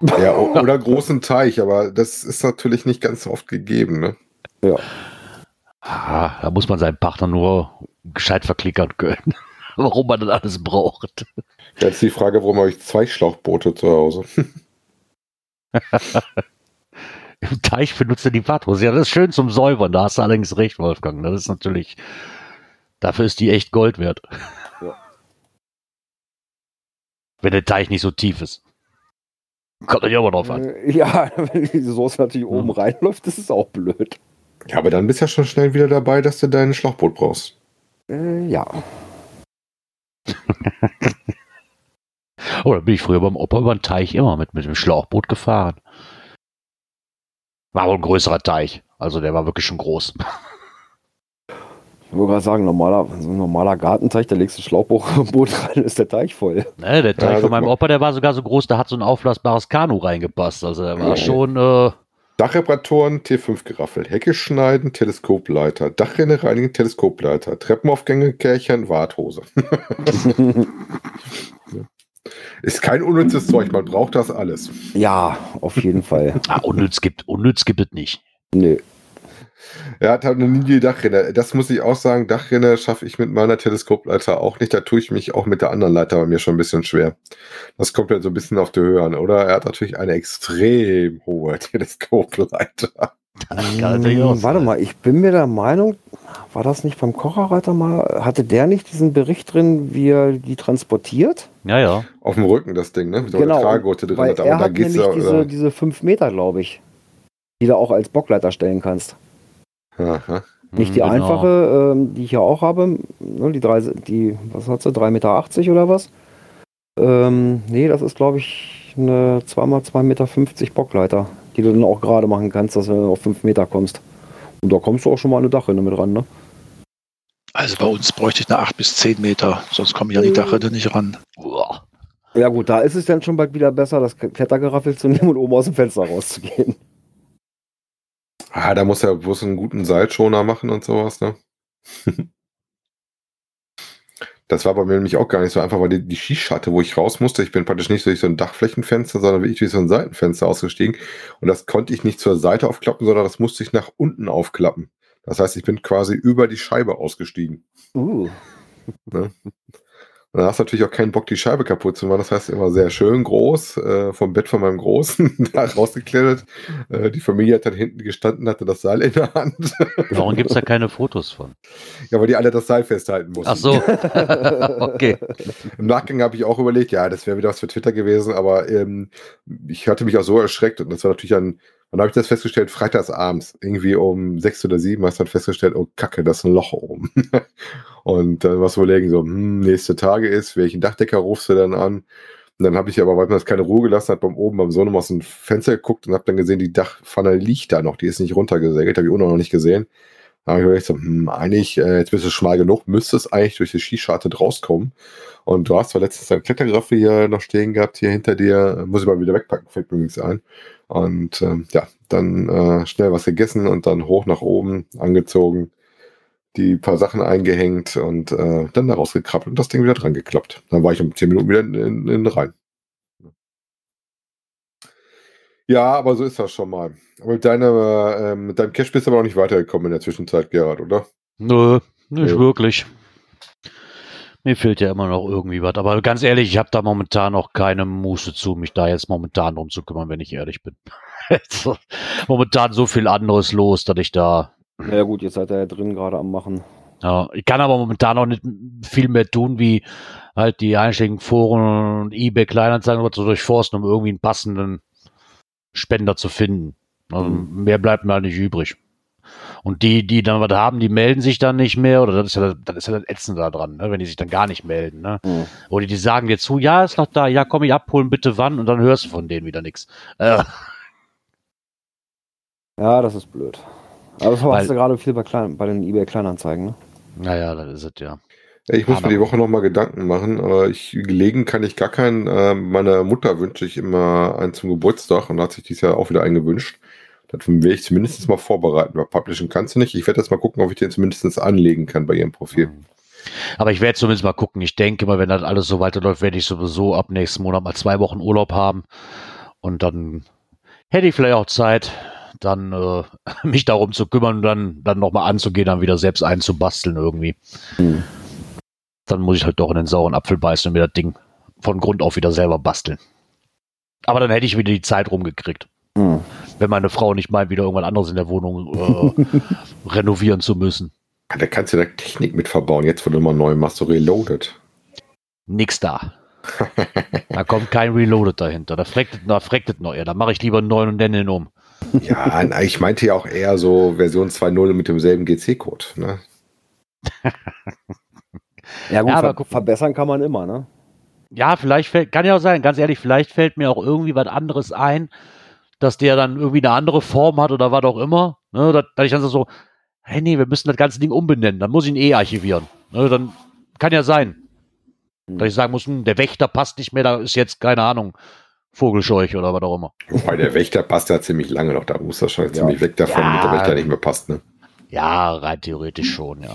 Ja, oder großen Teich, aber das ist natürlich nicht ganz oft gegeben. Ne? Ah, da muss man seinen Partner nur gescheit verklickern können. Warum man das alles braucht. Jetzt die Frage, warum habe ich zwei Schlauchboote zu Hause? Im Teich benutzt er die Warthose. Ja, das ist schön zum Säubern. Da hast du allerdings recht, Wolfgang. Das ist natürlich, dafür ist die echt Gold wert. Ja. Wenn der Teich nicht so tief ist. Kommt natürlich immer drauf an. Äh, Ja, wenn die Soße natürlich Ja. oben reinläuft, das ist auch blöd. Ja, aber dann bist du ja schon schnell wieder dabei, dass du dein Schlauchboot brauchst. Äh, ja. Oh, da bin ich früher beim Opa über den Teich immer mit, mit dem Schlauchboot gefahren. War wohl ein größerer Teich. Also der war wirklich schon groß. Ich wollte gerade sagen, normaler, so ein normaler Gartenteich, da legst du ein Schlauchboot rein, ist der Teich voll. Ne, der Teich Ja, von meinem. Opa, der war sogar so groß, da hat so ein aufblasbares Kanu reingepasst. Also der war Ja. schon, äh, Dachreparaturen, T5-Geraffel, Hecke schneiden, Teleskopleiter, Dachrinne reinigen, Teleskopleiter, Treppenaufgänge, Kärchern, Warthose. Ist kein unnützes Zeug, man braucht das alles. ja, auf jeden Fall. ah, unnütz gibt, unnütz gibt es nicht. Nee. Er hat halt eine nie Dachrinne. Das muss ich auch sagen, Dachrinne schaffe ich mit meiner Teleskopleiter auch nicht. Da tue ich mich auch mit der anderen Leiter bei mir schon ein bisschen schwer. Das kommt halt so ein bisschen auf die Höhe an, oder? Er hat natürlich eine extrem hohe Teleskopleiter. Hm, Warte mal, ich bin mir der Meinung, war das nicht beim Kocherreiter mal? Hatte der nicht diesen Bericht drin, wie er die transportiert? Ja, ja. Auf dem Rücken das Ding, ne? Mit so einer Genau, Tragegurte drin. Weil hat. er da hat geht's nämlich ja. diese, diese 5 Meter, glaube ich, die du auch als Bockleiter stellen kannst. Aha. Nicht die Mhm, genau. einfache, ähm, die ich ja auch habe, ne, die, drei, die, was hat sie, 3,80 Meter oder was? Ähm, nee, das ist, glaube ich, eine 2x2,50 Meter Bockleiter, die du dann auch gerade machen kannst, dass du auf 5 Meter kommst. Und da kommst du auch schon mal an eine Dachrinne mit ran, ne? Also bei uns bräuchte ich eine 8 bis 10 Meter, sonst komme ich an die Dachrinne nicht ran. Uah. Ja gut, da ist es dann schon bald wieder besser, das Klettergeraffel zu nehmen und oben aus dem Fenster rauszugehen. Ah, da muss er bloß einen guten Seilschoner machen und sowas, ne? Das war bei mir nämlich auch gar nicht so einfach, weil die, die Skischatte, wo ich raus musste, ich bin praktisch nicht durch so ein Dachflächenfenster, sondern wirklich durch so ein Seitenfenster ausgestiegen. Und das konnte ich nicht zur Seite aufklappen, sondern das musste ich nach unten aufklappen. Das heißt, ich bin quasi über die Scheibe ausgestiegen. Uh. Und da hast du natürlich auch keinen Bock, die Scheibe kaputt zu machen. Das heißt, immer sehr schön groß, äh, vom Bett von meinem Großen da rausgeklettert. Äh, die Familie hat dann hinten gestanden, hatte das Seil in der Hand. Warum gibt es da keine Fotos von? ja, weil die alle das Seil festhalten mussten. Ach so. okay. Im Nachgang habe ich auch überlegt, ja, das wäre wieder was für Twitter gewesen, aber ähm, ich hatte mich auch so erschreckt und das war natürlich dann, habe ich das festgestellt? Freitags abends, irgendwie um sechs oder sieben hast du dann festgestellt, oh Kacke, das ist ein Loch oben. und dann was überlegen, so, hm, nächste Tage ist, welchen Dachdecker rufst du dann an? Und dann habe ich aber, weil man das keine Ruhe gelassen hat, beim oben beim Sohn aus dem Fenster geguckt und habe dann gesehen, die Dachpfanne liegt da noch, die ist nicht runtergesägt, habe ich auch noch nicht gesehen. Da habe ich überlegt, so, hm, eigentlich, äh, jetzt bist du schmal genug, müsste es eigentlich durch die Skischarte rauskommen. Und du hast zwar letztens ein Klettergraffel hier noch stehen gehabt, hier hinter dir, muss ich mal wieder wegpacken, fällt mir übrigens ein. Und ähm, ja, dann äh, schnell was gegessen und dann hoch nach oben angezogen, die paar Sachen eingehängt und äh, dann da rausgekrabbelt und das Ding wieder dran geklappt. Dann war ich um 10 Minuten wieder in, in, in rein. Ja, aber so ist das schon mal. Aber mit, deiner, äh, mit deinem Cash bist du aber noch nicht weitergekommen in der Zwischenzeit, Gerhard, oder? Nö, nicht Nö. wirklich. Mir fehlt ja immer noch irgendwie was. Aber ganz ehrlich, ich habe da momentan noch keine Muße zu, mich da jetzt momentan drum zu kümmern, wenn ich ehrlich bin. Also, momentan so viel anderes los, dass ich da. Ja gut, jetzt seid ihr ja drin gerade am Machen. Ja, ich kann aber momentan noch nicht viel mehr tun, wie halt die einschlägigen Foren und eBay Kleinanzeigen oder so durchforsten, um irgendwie einen passenden Spender zu finden. Also Mehr bleibt mir halt nicht übrig. Und die, die dann was haben, die melden sich dann nicht mehr, oder das ist ja das, ist ja das Ätzende da dran, ne? wenn die sich dann gar nicht melden. Ne? Mhm. Oder die sagen dir zu, ja, ist noch da, ja, komm ich abholen, bitte wann, und dann hörst du von denen wieder nichts. Äh, Ja, das ist blöd. Aber das hast du gerade viel bei, klein, bei den eBay Kleinanzeigen, ne? naja, das ist es ja. Ja, ich muss Aber- mir die Woche noch mal Gedanken machen. Aber ich gelegen kann ich gar keinen. Äh, meiner Mutter wünsche ich immer einen zum Geburtstag und da hat sich dies Jahr auch wieder einen gewünscht. Das will ich zumindest mal vorbereiten. Weil publishen kannst du nicht. Ich werde jetzt mal gucken, ob ich den zumindest anlegen kann bei ihrem Profil. Aber ich werde zumindest mal gucken. Ich denke mal, wenn das alles so weiterläuft, werde ich sowieso ab nächsten Monat mal zwei Wochen Urlaub haben. Und dann hätte ich vielleicht auch Zeit, dann äh, mich darum zu kümmern und dann, dann nochmal anzugehen, dann wieder selbst einzubasteln irgendwie. Hm. Dann muss ich halt doch in den sauren Apfel beißen und mir das Ding von Grund auf wieder selber basteln. Aber dann hätte ich wieder die Zeit rumgekriegt. Hm. Wenn meine Frau nicht meint, wieder irgendwas anderes in der Wohnung äh, renovieren zu müssen. Da kannst du da Technik mit verbauen. Jetzt, wo du mal neu machst, so reloaded. Nix da. Da kommt kein Reloaded dahinter. Da freckt es da freckt noch eher. Da mache ich lieber einen neuen und nenne ihn um. Ja, ich meinte ja auch eher so Version 2.0 mit demselben GC-Code. Ne? Ja gut, Ja, aber ver verbessern kann man immer, ne? Ja, vielleicht fällt, kann ja auch sein, ganz ehrlich, vielleicht fällt mir auch irgendwie was anderes ein, dass der dann irgendwie eine andere Form hat oder was auch immer. Ne, dass, dass ich dann so, hey, nee, wir müssen das ganze Ding umbenennen. Dann muss ich ihn eh archivieren. Ne, dann kann ja sein, dass ich sagen muss, hm, der Wächter passt nicht mehr, da ist jetzt, keine Ahnung, Vogelscheuch oder was auch immer. Wobei der Wächter passt ja ziemlich lange noch. Da muss er schon Ja. ziemlich weg davon, Ja. mit der Wächter nicht mehr passt. Ne? Ja, rein theoretisch schon, ja.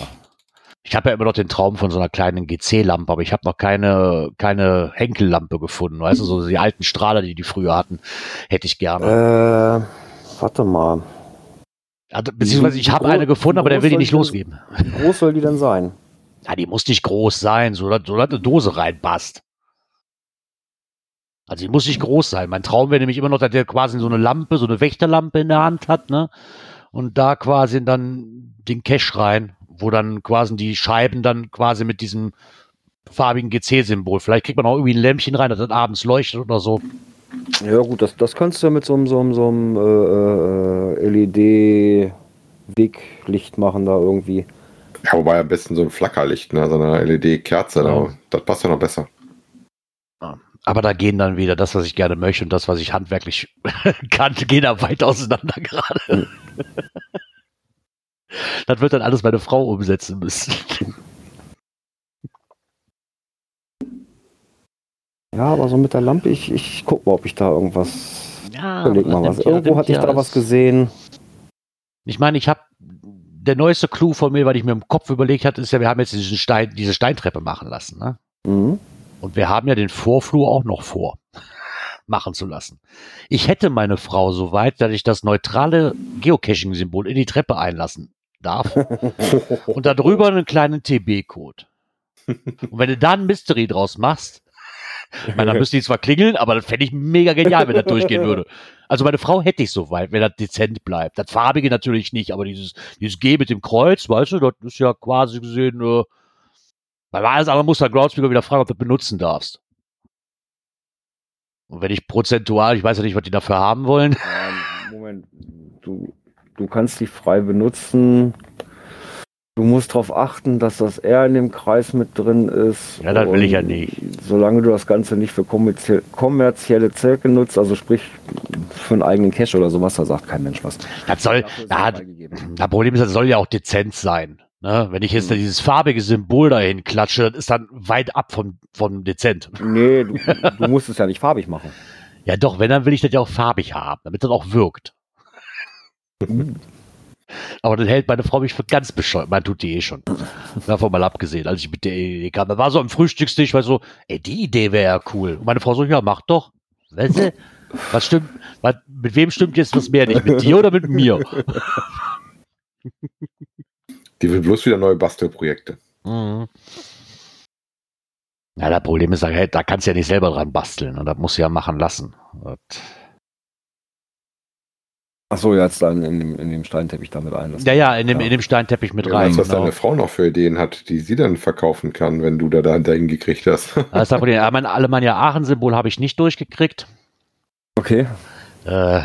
Ich habe ja immer noch den Traum von so einer kleinen GC-Lampe, aber ich habe noch keine, keine Henkellampe gefunden. Weißt du, so die alten Strahler, die die früher hatten, hätte ich gerne. Äh, warte mal. Also, beziehungsweise ich habe eine gefunden, aber der will die nicht denn- losgeben. Wie groß soll die denn sein? Ja, die muss nicht groß sein, so dass, so dass eine Dose reinpasst. Also die muss nicht groß sein. Mein Traum wäre nämlich immer noch, dass der quasi so eine Lampe, so eine Wächterlampe in der Hand hat, ne? Und da quasi dann den Cash rein, wo dann quasi die Scheiben dann quasi mit diesem farbigen GC-Symbol. Vielleicht kriegt man auch irgendwie ein Lämpchen rein, das dann abends leuchtet oder so. Ja gut, das, das kannst du ja mit so einem, so einem, so einem äh, äh, LED-Weglicht machen da irgendwie. Ja, wobei am besten so ein Flackerlicht, ne? so eine LED-Kerze, Ja. da- das passt ja noch besser. Aber da gehen dann wieder das, was ich gerne möchte und das, was ich handwerklich kann, gehen da weit auseinander gerade. das wird dann alles meine Frau umsetzen müssen. Ja, aber so mit der Lampe, ich, ich guck mal, ob ich da irgendwas. Ja, Überleg mal was. Irgendwo hatte ich da was gesehen. Ich meine, ich habe der neueste Clou von mir, weil ich mir im Kopf überlegt hatte, ist ja, wir haben jetzt diesen Stein, diese Steintreppe machen lassen. Ne? Mhm. Und wir haben ja den Vorflur auch noch vor, machen zu lassen. Ich hätte meine Frau so weit, dass ich das neutrale Geocaching-Symbol in die Treppe einlassen darf und darüber einen kleinen TB-Code. Und wenn du da ein Mystery draus machst, ich meine, dann müsste die zwar klingeln, aber das fände ich mega genial, wenn das durchgehen würde. Also meine Frau hätte ich so weit, wenn das dezent bleibt. Das farbige natürlich nicht, aber dieses, dieses G mit dem Kreuz, weißt du, das ist ja quasi gesehen, äh, weil alles andere muss der Groundspeaker wieder fragen, ob du benutzen darfst. Und wenn ich prozentual, ich weiß ja nicht, was die dafür haben wollen. Ähm, Moment, du, du kannst die frei benutzen. Du musst darauf achten, dass das R in dem Kreis mit drin ist. Ja, das will ich ja nicht. Solange du das Ganze nicht für kommerzie kommerzielle Zwecke nutzt, also sprich für einen eigenen Cache oder sowas, da sagt kein Mensch was. Das soll, da, das Problem ist, das soll ja auch dezent sein. Ne? Wenn ich jetzt Hm. dieses farbige Symbol dahin klatsche, das ist dann weit ab vom, vom dezent. Nee, du, du musst es ja nicht farbig machen. Ja doch, wenn, dann will ich das ja auch farbig haben, damit das auch wirkt. Aber dann hält meine Frau mich für ganz bescheuert. Man tut die eh schon. Davon mal abgesehen, als ich mit der Idee kam. Da war so am Frühstückstisch, weil so, ey, die Idee wäre ja cool. Und meine Frau so, ja, mach doch. Weißt du? Was stimmt? Was, mit wem stimmt jetzt was mehr nicht? Mit dir oder mit mir? Die will bloß wieder neue Bastelprojekte. Mhm. Ja, das Problem ist, da kannst du ja nicht selber dran basteln. Und das musst du ja machen lassen. Achso, jetzt dann in dem, in dem Steinteppich damit einlassen. ja, ja, in dem, Ja. in dem Steinteppich mit rein. weiß, was genau. deine Frau noch für Ideen hat, die sie dann verkaufen kann, wenn du da da dahin gekriegt hast. Das ist das Problem. Ja, mein Alemannia Aachen-Symbol habe ich nicht durchgekriegt. Okay. Äh,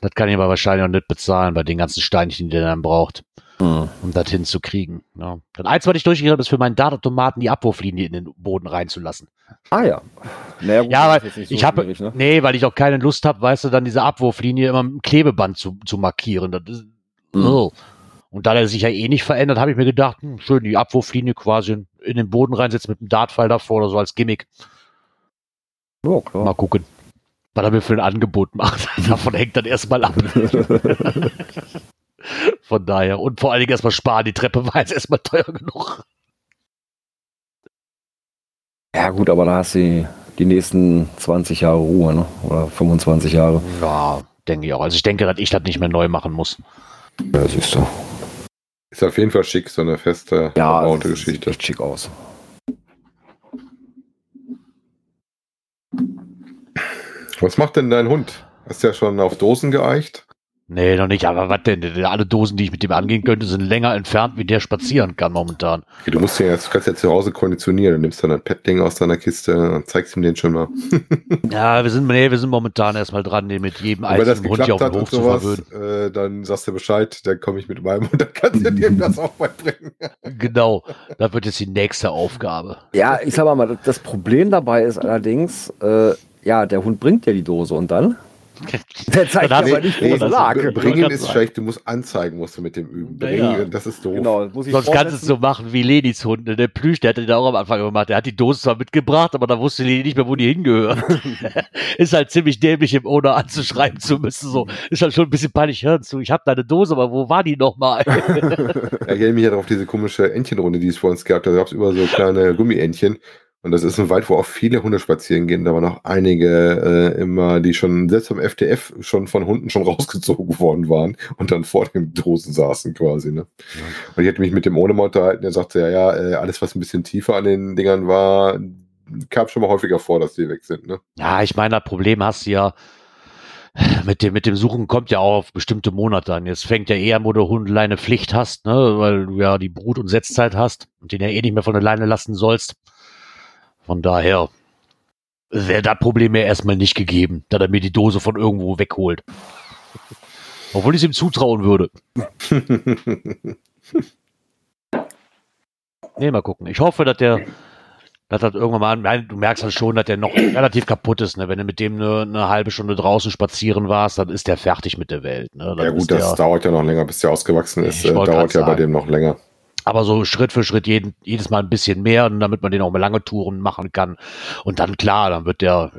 das kann ich aber wahrscheinlich auch nicht bezahlen bei den ganzen Steinchen, die der dann braucht, Hm. um das hinzukriegen. Ja. Das Einzige, was ich durchgekriegt habe, ist für meinen Datatomaten die Abwurflinie in den Boden reinzulassen. Ah ja. Naja, gut, Ja, nicht so ich habe, ne? nee, weil ich auch keine Lust habe, weißt du, dann diese Abwurflinie immer mit einem Klebeband zu, zu markieren. Das ist, Mhm. oh. Und da der sich ja eh nicht verändert, habe ich mir gedacht, hm, schön die Abwurflinie quasi in, den Boden reinsetzen mit einem Dartpfeil davor oder so als Gimmick. Ja, klar. Mal gucken, was er mir für ein Angebot macht. Davon hängt dann erstmal ab. Von daher. Und vor allen Dingen erstmal sparen. Die Treppe war jetzt erstmal teuer genug. Ja, gut, aber da hast du die, nächsten 20 Jahre Ruhe, ne? Oder 25 Jahre. Ja, denke ich auch. Also ich denke, dass ich das nicht mehr neu machen muss. Ja, siehst du. Ist auf jeden Fall schick, so eine feste, Ja, verbaute das sieht Geschichte. echt schick aus. Was macht denn dein Hund? Hast du ja schon auf Dosen geeicht? Nee, noch nicht. Aber was denn? Alle Dosen, die ich mit dem angehen könnte, sind länger entfernt, wie der spazieren kann momentan. Okay, du musst ja jetzt, du kannst ja zu Hause konditionieren. Du nimmst dann ein Pet-Ding aus deiner Kiste und zeigst ihm den schon mal. Ja, wir sind, nee, wir sind momentan erstmal dran, den mit jedem einzelnen Hund hier auf dem hat Hof zu sowas, verwöhnen. äh, dann sagst du Bescheid, dann komme ich mit meinem und dann kannst du dir das auch beibringen. Genau. Das wird jetzt die nächste Aufgabe. Ja, ich sag mal, das- das Problem dabei ist allerdings, äh, ja, der Hund bringt ja die Dose und dann? Der zeigt aber nicht, wo nee, das- lag. Bringen ist schlecht, du musst anzeigen, musst du mit dem üben. Ja, Bringen, ja. das ist doof. Genau, Sonst kannst du es so machen wie Lenis Hund. ne? Der Plüsch, der hatte den auch am Anfang gemacht. Der hat die Dose zwar mitgebracht, aber da wusste Leni nicht mehr, wo die hingehört. ist halt ziemlich dämlich, im Owner anzuschreiben zu müssen. So ist halt schon ein bisschen peinlich. Hören zu, ich habe deine Dose, aber wo war die nochmal? Ja, erinnere mich ja auf diese komische Entchenrunde, die es vor uns gab. Da gab es über so kleine Gummientchen. Und das ist ein Wald, wo auch viele Hunde spazieren gehen. Da waren auch einige äh, immer, die schon selbst beim FDF schon von Hunden schon rausgezogen worden waren und dann vor den Dosen saßen quasi. Ne? Und ich hätte mich mit dem Ohne unterhalten, der sagte, ja, ja, äh, alles, was ein bisschen tiefer an den Dingern war, kam schon mal häufiger vor, dass die weg sind. Ne? Ja, ich meine, das Problem hast du ja mit dem, mit dem Suchen kommt ja auch auf bestimmte Monate an. Jetzt fängt ja eher an, wo du Hundeleine Pflicht hast, ne, weil du ja die Brut- und Setzzeit hast und den ja eh nicht mehr von der Leine lassen sollst. Von daher wäre das Problem ja erstmal nicht gegeben, da er mir die Dose von irgendwo wegholt. Obwohl ich es ihm zutrauen würde. Nee, mal gucken. Ich hoffe, dass der, dass das irgendwann mal, nein, du merkst halt schon, dass der noch relativ kaputt ist, ne? Wenn du mit dem eine, eine halbe Stunde draußen spazieren warst, dann ist der fertig mit der Welt, ne? Ja gut, das der, dauert ja noch länger, bis der ausgewachsen ist. Äh, dauert ja bei sagen. dem noch länger. Aber so Schritt für Schritt jeden, jedes Mal ein bisschen mehr, damit man den auch mal lange Touren machen kann. Und dann klar, dann wird der,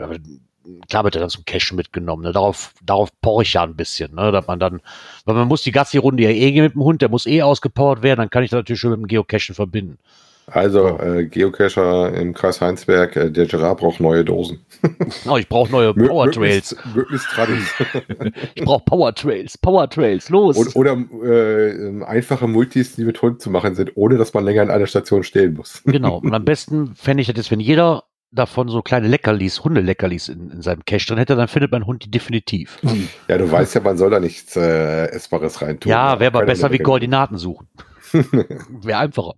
klar wird er dann zum Cashen mitgenommen. Ne? Darauf, darauf poche ich ja ein bisschen, ne? dass man dann, weil man muss die Gassi-Runde ja eh mit dem Hund, der muss eh ausgepowert werden, dann kann ich das natürlich schon mit dem Geocachen verbinden. Also, äh, Geocacher im Kreis Heinsberg, äh, der Gerard braucht neue Dosen. Oh, ich brauche neue Power Trails. Möglichst. Ich brauche Power Trails. Power Trails, los. Und, oder äh, ähm, einfache Multis, die mit Hund zu machen sind, ohne dass man länger an einer Station stehen muss. Genau. Und am besten fände ich das jetzt, wenn jeder davon so kleine Leckerlis, Hundeleckerlis in, in seinem Cache drin hätte, dann findet mein Hund die definitiv. Ja, du weißt ja, man soll da nichts äh, Essbares reintun. ja, wäre aber besser wie. Koordinaten suchen. wäre einfacher.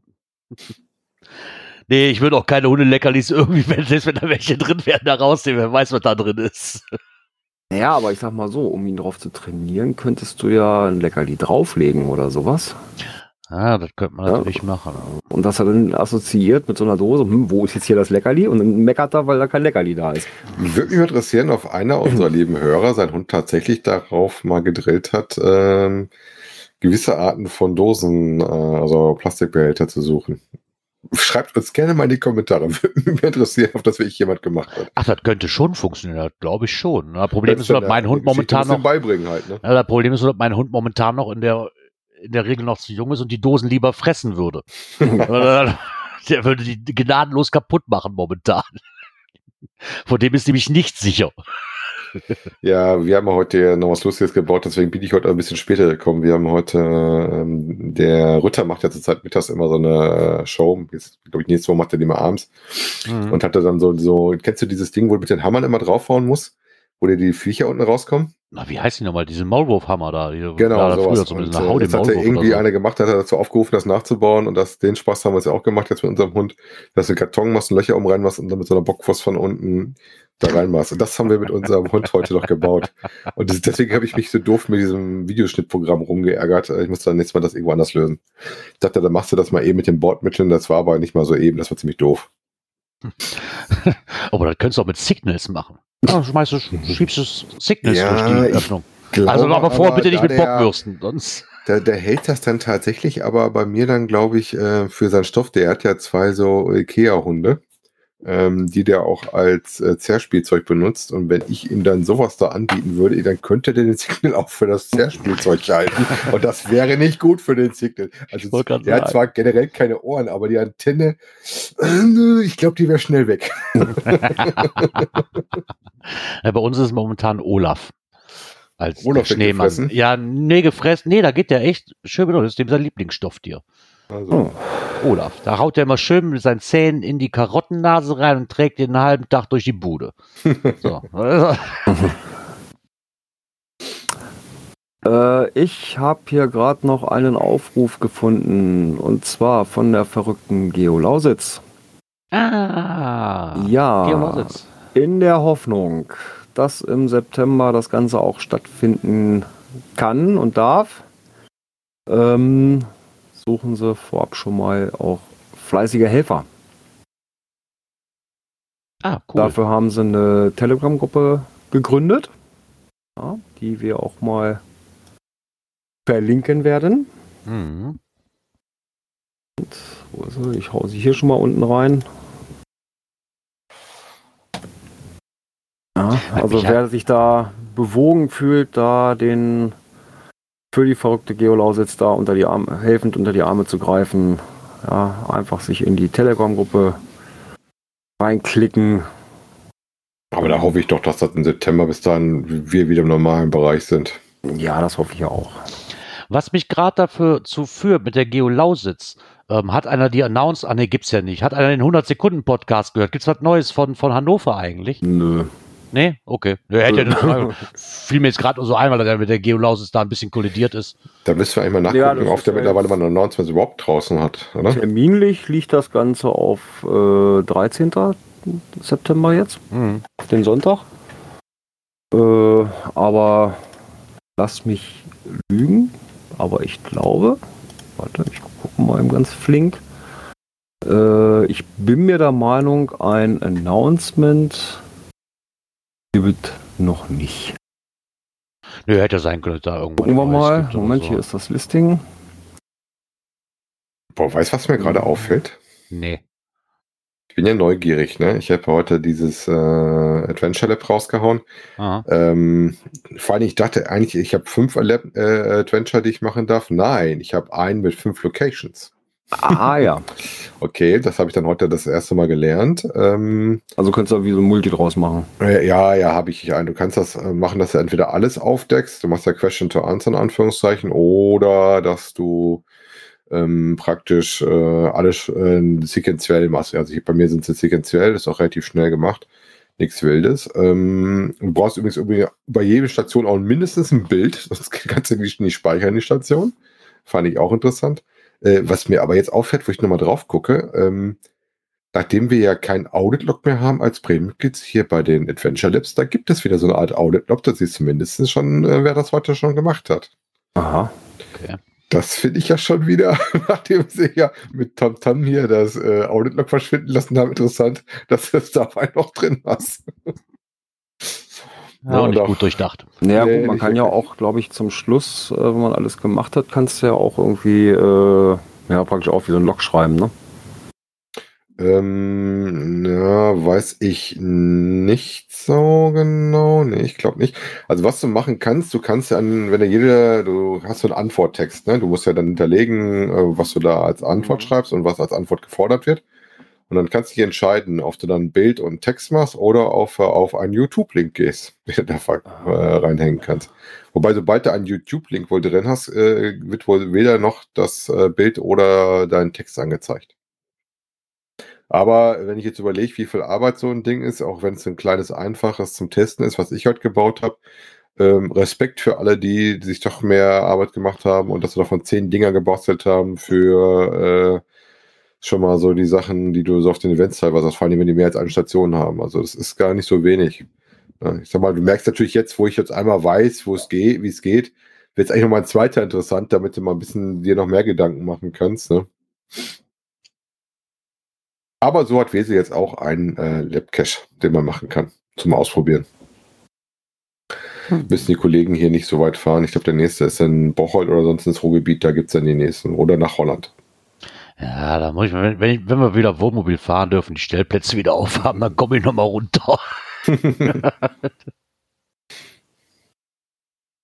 Nee, ich würde auch keine Hundeleckerlis irgendwie, wenn, selbst wenn da welche drin wären, da rausnehmen. Wer weiß, was da drin ist. Ja, aber ich sag mal so, um ihn drauf zu trainieren, könntest du ja ein Leckerli drauflegen oder sowas. Ah, das könnte man Ja. natürlich machen. Und das er dann assoziiert mit so einer Dose, hm, wo ist jetzt hier das Leckerli? Und dann meckert er, weil da kein Leckerli da ist. Würde mich interessieren, ob einer unserer lieben Hörer seinen Hund tatsächlich darauf mal gedrillt hat, ähm, gewisse Arten von Dosen, äh, also Plastikbehälter zu suchen. Schreibt uns gerne mal in die Kommentare. Würde mich interessieren, ob das wirklich jemand gemacht hat. Ach, das könnte schon funktionieren, das glaube ich schon. Das Problem ist, nur, dass mein Hund momentan noch beibringen halt, ne? Ja, das Problem ist nur, dass mein Hund momentan noch in der, in der Regel noch zu jung ist und die Dosen lieber fressen würde. der würde die gnadenlos kaputt machen momentan. Von dem ist nämlich nicht sicher. Ja, wir haben heute noch was Lustiges gebaut, deswegen bin ich heute ein bisschen später gekommen. Wir haben heute, ähm, der Ritter macht ja zurzeit mittags immer so eine äh, Show. Jetzt, glaube ich, nächstes Mal macht er die mal abends. Mhm. Und hatte dann so, so, kennst du dieses Ding, wo du mit den Hammern immer draufhauen musst? Wo dir die Viecher unten rauskommen? Na, wie heißt die nochmal? Diesen Maulwurfhammer da. Die, Genau, da sowas. früher Und, eine äh, jetzt hat er Maulwurf irgendwie so. einer gemacht, hat er dazu aufgerufen, das nachzubauen und das, den Spaß haben wir ja auch gemacht jetzt mit unserem Hund, dass du einen Karton machst, ein Löcher um rein machst und dann mit so einer Bockwurst von unten da reinmachst. Und das haben wir mit unserem Hund heute noch gebaut. Und das, deswegen habe ich mich so doof mit diesem Videoschnittprogramm rumgeärgert. Ich muss dann nächstes Mal das irgendwo anders lösen. Ich dachte, dann machst du das mal eben mit den Bordmitteln. Das war aber nicht mal so eben. Das war ziemlich doof. Aber das könntest du auch mit Signals machen. Ja, schmeißt du, schiebst du Signals Ja, durch die Öffnung. Glaube Also aber vorher bitte nicht mit der- Bockwürsten, sonst. Der, der hält das dann tatsächlich, aber bei mir dann, glaube ich, äh, für seinen Stoff, der hat ja zwei so Ikea-Hunde, ähm, die der auch als äh, Zerspielzeug benutzt. Und wenn ich ihm dann sowas da anbieten würde, dann könnte der den Signal auch für das Zerspielzeug halten. Und das wäre nicht gut für den Signal. Also der hat sagen. zwar generell keine Ohren, aber die Antenne, äh, ich glaube, die wäre schnell weg. Ja, bei uns ist es momentan Olaf. Als Olaf Schneemann. Ja, nee, gefressen. Nee, da geht der echt schön mit. Das ist dem sein Lieblingsstofftier. Also, Olaf. Da haut er immer schön mit seinen Zähnen in die Karottennase rein und trägt den halben Tag durch die Bude. So. Äh, ich habe hier gerade noch einen Aufruf gefunden und zwar von der verrückten Geo Lausitz. ah. Ja, Geolausitz. in der Hoffnung, dass im September das Ganze auch stattfinden kann und darf, ähm, suchen sie vorab schon mal auch fleißige Helfer. Ah, cool. Dafür haben sie eine Telegram-Gruppe gegründet, ja, die wir auch mal verlinken werden. Mhm. Wo ist sie? Ich hau sie hier schon mal unten rein. Ja, also wer sich da bewogen fühlt, da den für die verrückte Geolausitz da unter die Arme, helfend unter die Arme zu greifen, ja, einfach sich in die Telegram-Gruppe reinklicken. aber da hoffe ich doch, dass das im September bis dann wir wieder im normalen Bereich sind. Ja, das hoffe ich ja auch. Was mich gerade dafür zu führt mit der Geo Lausitz, ähm, hat einer die announced, ah ne, gibt's ja nicht, hat einer den 100-Sekunden-Podcast gehört. Gibt's was Neues von, von Hannover eigentlich? Nö. Nee? Okay. Ja, hätte das fiel mir jetzt gerade so ein, weil er mit der Geolausis da ein bisschen kollidiert ist. Da müssen wir eigentlich mal Ja, nachgucken, das ob der ja mittlerweile mal einen Announcement überhaupt draußen hat, oder? Terminlich liegt das Ganze auf äh, 13. September jetzt, Mhm. den Sonntag. Äh, aber lass mich lügen. Aber ich glaube, warte, ich gucke mal eben ganz flink. Äh, ich bin mir der Meinung, ein Announcement gibt noch nicht. Nö, hätte sein können, da irgendwann. Gucken wir mal. Moment, so. hier ist das Listing. Boah, weißt du, was mir gerade auffällt? Nee. Ich bin ja neugierig, ne? Ich habe heute dieses äh, Adventure Lab rausgehauen. Ähm, vor allem, ich dachte eigentlich, ich habe fünf Lab, äh, Adventure, die ich machen darf. Nein, ich habe einen mit fünf Locations. Ah ja. Okay, das habe ich dann heute das erste Mal gelernt. Ähm, Also könntest du wie so ein Multi draus machen. äh, ja, ja, habe ich ein. Du kannst das äh, machen, dass du entweder alles aufdeckst, du machst ja Question to Answer in Anführungszeichen, oder dass du ähm, praktisch äh, alles äh, sequenziell machst. Also hier, bei mir sind sie sequenziell, das ist auch relativ schnell gemacht. Nichts Wildes. Ähm, du brauchst übrigens irgendwie bei jeder Station auch mindestens ein Bild, sonst kannst du nicht, nicht speichern, die Station. Fand ich auch interessant. Äh, was mir aber jetzt auffällt, wo ich nochmal drauf gucke, ähm, nachdem wir ja kein Audit-Log mehr haben als Premium-Kids hier bei den Adventure Labs, da gibt es wieder so eine Art Audit-Log, da siehst du mindestens schon, äh, wer das heute schon gemacht hat. Aha. Das finde ich ja schon wieder, nachdem sie ja mit TomTom hier das äh, Audit-Log verschwinden lassen haben, interessant, dass du es dabei noch drin hast. Ja, auch nicht und auch- gut durchdacht. Naja, Nee, gut, man nicht kann ja auch, glaube ich, zum Schluss, äh, wenn man alles gemacht hat, kannst du ja auch irgendwie, äh, ja, praktisch auch wie so ein Log schreiben, ne? Ähm, ja, weiß ich nicht so genau. Nee, ich glaube nicht. Also was du machen kannst, du kannst ja an, wenn du jede, du hast so einen Antworttext, ne? Du musst ja dann hinterlegen, äh, was du da als Antwort Mhm. schreibst und was als Antwort gefordert wird. Und dann kannst du dich entscheiden, ob du dann Bild und Text machst oder auf, äh, auf einen YouTube-Link gehst, den du da ver- äh, reinhängen kannst. Wobei, sobald du einen YouTube-Link wohl drin hast, äh, wird wohl weder noch das Bild oder dein Text angezeigt. Aber wenn ich jetzt überlege, wie viel Arbeit so ein Ding ist, auch wenn es ein kleines, einfaches zum Testen ist, was ich heute gebaut habe, ähm, Respekt für alle, die, die sich doch mehr Arbeit gemacht haben und dass wir davon zehn Dinger gebastelt haben für äh, schon mal so die Sachen, die du so auf den Events teilweise hast, vor allem wenn die mehr als eine Station haben. Also das ist gar nicht so wenig. Ich sag mal, du merkst natürlich jetzt, wo ich jetzt einmal weiß, wo es geht, wie es geht, wird es eigentlich nochmal ein zweiter interessant, damit du mal ein bisschen dir noch mehr Gedanken machen kannst. Ne? Aber so hat Wese jetzt auch einen äh, Labcache, den man machen kann, zum Ausprobieren. Müssen die Kollegen hier nicht so weit fahren. Ich glaube, der nächste ist in Bocholt oder sonst ins Ruhrgebiet, da gibt es dann die nächsten. Oder nach Holland. Ja, da muss ich, wenn, wenn, ich, wenn wir wieder Wohnmobil fahren dürfen, die Stellplätze wieder aufhaben, dann komme ich nochmal runter.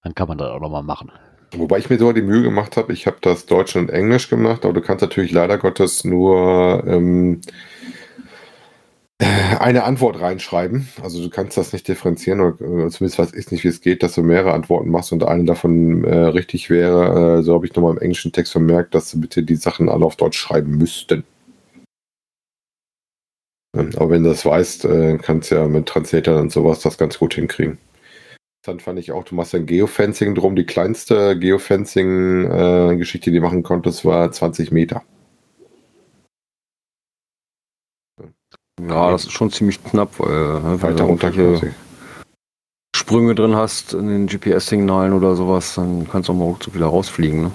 Dann kann man das auch nochmal machen. Wobei ich mir so die Mühe gemacht habe, ich habe das Deutsch und Englisch gemacht, aber du kannst natürlich leider Gottes nur ähm, äh, eine Antwort reinschreiben. Also du kannst das nicht differenzieren, oder äh, zumindest weiß ich nicht, wie es geht, dass du mehrere Antworten machst und eine davon äh, richtig wäre. Äh, so habe ich nochmal im englischen Text vermerkt, dass du bitte die Sachen alle auf Deutsch schreiben müssten. Ähm, Aber wenn du das weißt, äh, kannst du ja mit Translator und sowas das ganz gut hinkriegen. Dann fand ich auch, du machst ein Geofencing drum. Die kleinste Geofencing-Geschichte, die du machen konntest, war 20 Meter. Ja, das ist schon ziemlich knapp, weil äh, wenn Weiter du runter quasi. Sprünge drin hast in den GPS-Signalen oder sowas, dann kannst du auch mal ruckzuck wieder rausfliegen, ne?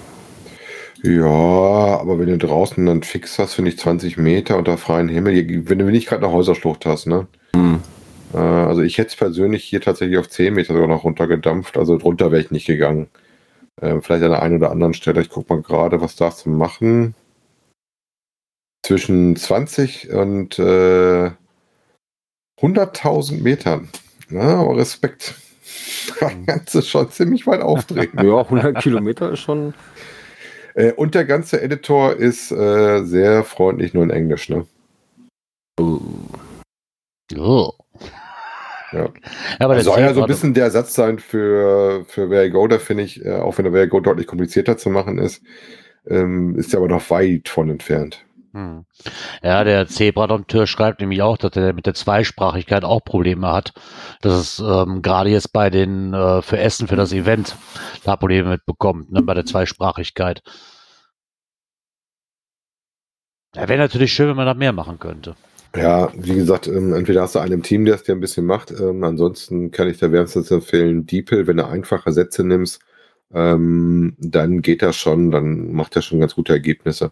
Ja, aber wenn du draußen dann fix hast, finde ich 20 Meter unter freiem Himmel, wenn du nicht gerade eine Häuserschlucht hast, ne? Hm. Äh, Also ich hätte es persönlich hier tatsächlich auf 10 Meter sogar noch runtergedampft. Also drunter wäre ich nicht gegangen. Ähm, vielleicht an der einen oder anderen Stelle. Ich gucke mal gerade, was da zu machen. Zwischen 20 und äh, 100.000 Metern. Ja, aber Respekt. Da kannst du schon ziemlich weit auftreten. Ja, 100 Kilometer ist schon. äh, und der ganze Editor ist äh, sehr freundlich, nur in Englisch. Ne? Oh. Ja. Aber das soll ja so ein bisschen der Ersatz sein für, für Where I Go, da finde ich, äh, auch wenn der Where I Go deutlich komplizierter zu machen ist, ähm, ist der aber noch weit von entfernt. Hm. Ja, der Zebra-Dompteur schreibt nämlich auch, dass er mit der Zweisprachigkeit auch Probleme hat. Dass es ähm, gerade jetzt bei den äh, für Essen, für das Event, da Probleme mit bekommt, ne, bei der Zweisprachigkeit. Ja, wäre natürlich schön, wenn man da mehr machen könnte. Ja, wie gesagt, ähm, entweder hast du einen im Team, der es dir ein bisschen macht. Ähm, ansonsten kann ich da wärmstens empfehlen, DeepL, wenn du einfache Sätze nimmst, ähm, dann geht das schon, dann macht er schon ganz gute Ergebnisse.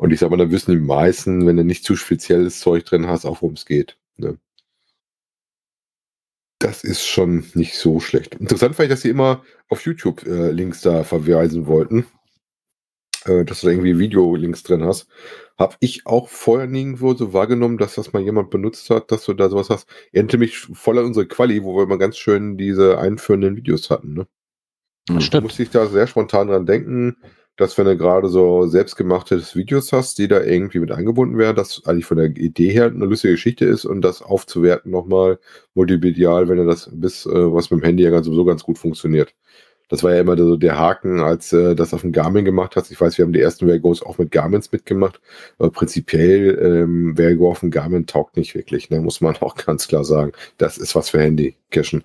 Und ich sag mal, da wissen die meisten, wenn du nicht zu spezielles Zeug drin hast, auch worum es geht. Ne? Das ist schon nicht so schlecht. Interessant fand ich, dass sie immer auf YouTube äh, Links da verweisen wollten. Äh, dass du da irgendwie Video-Links drin hast. Habe ich auch vorher nirgendwo so wahrgenommen, dass das mal jemand benutzt hat, dass du da sowas hast. Erinnerte mich voll an unsere Quali, wo wir immer ganz schön diese einführenden Videos hatten. Ne? Da musste ich da sehr spontan dran denken, dass wenn du gerade so selbstgemachte Videos hast, die da irgendwie mit eingebunden werden, dass eigentlich von der Idee her eine lustige Geschichte ist und das aufzuwerten nochmal multimedial, wenn du das bis, äh, was mit dem Handy ja ganz, sowieso ganz gut funktioniert. Das war ja immer so der Haken, als äh, das auf dem Garmin gemacht hast. Ich weiß, wir haben die ersten Vergos auch mit Garmins mitgemacht, aber prinzipiell ähm, Vergo auf dem Garmin taugt nicht wirklich, ne? muss man auch ganz klar sagen. Das ist was für Handy-Cachen.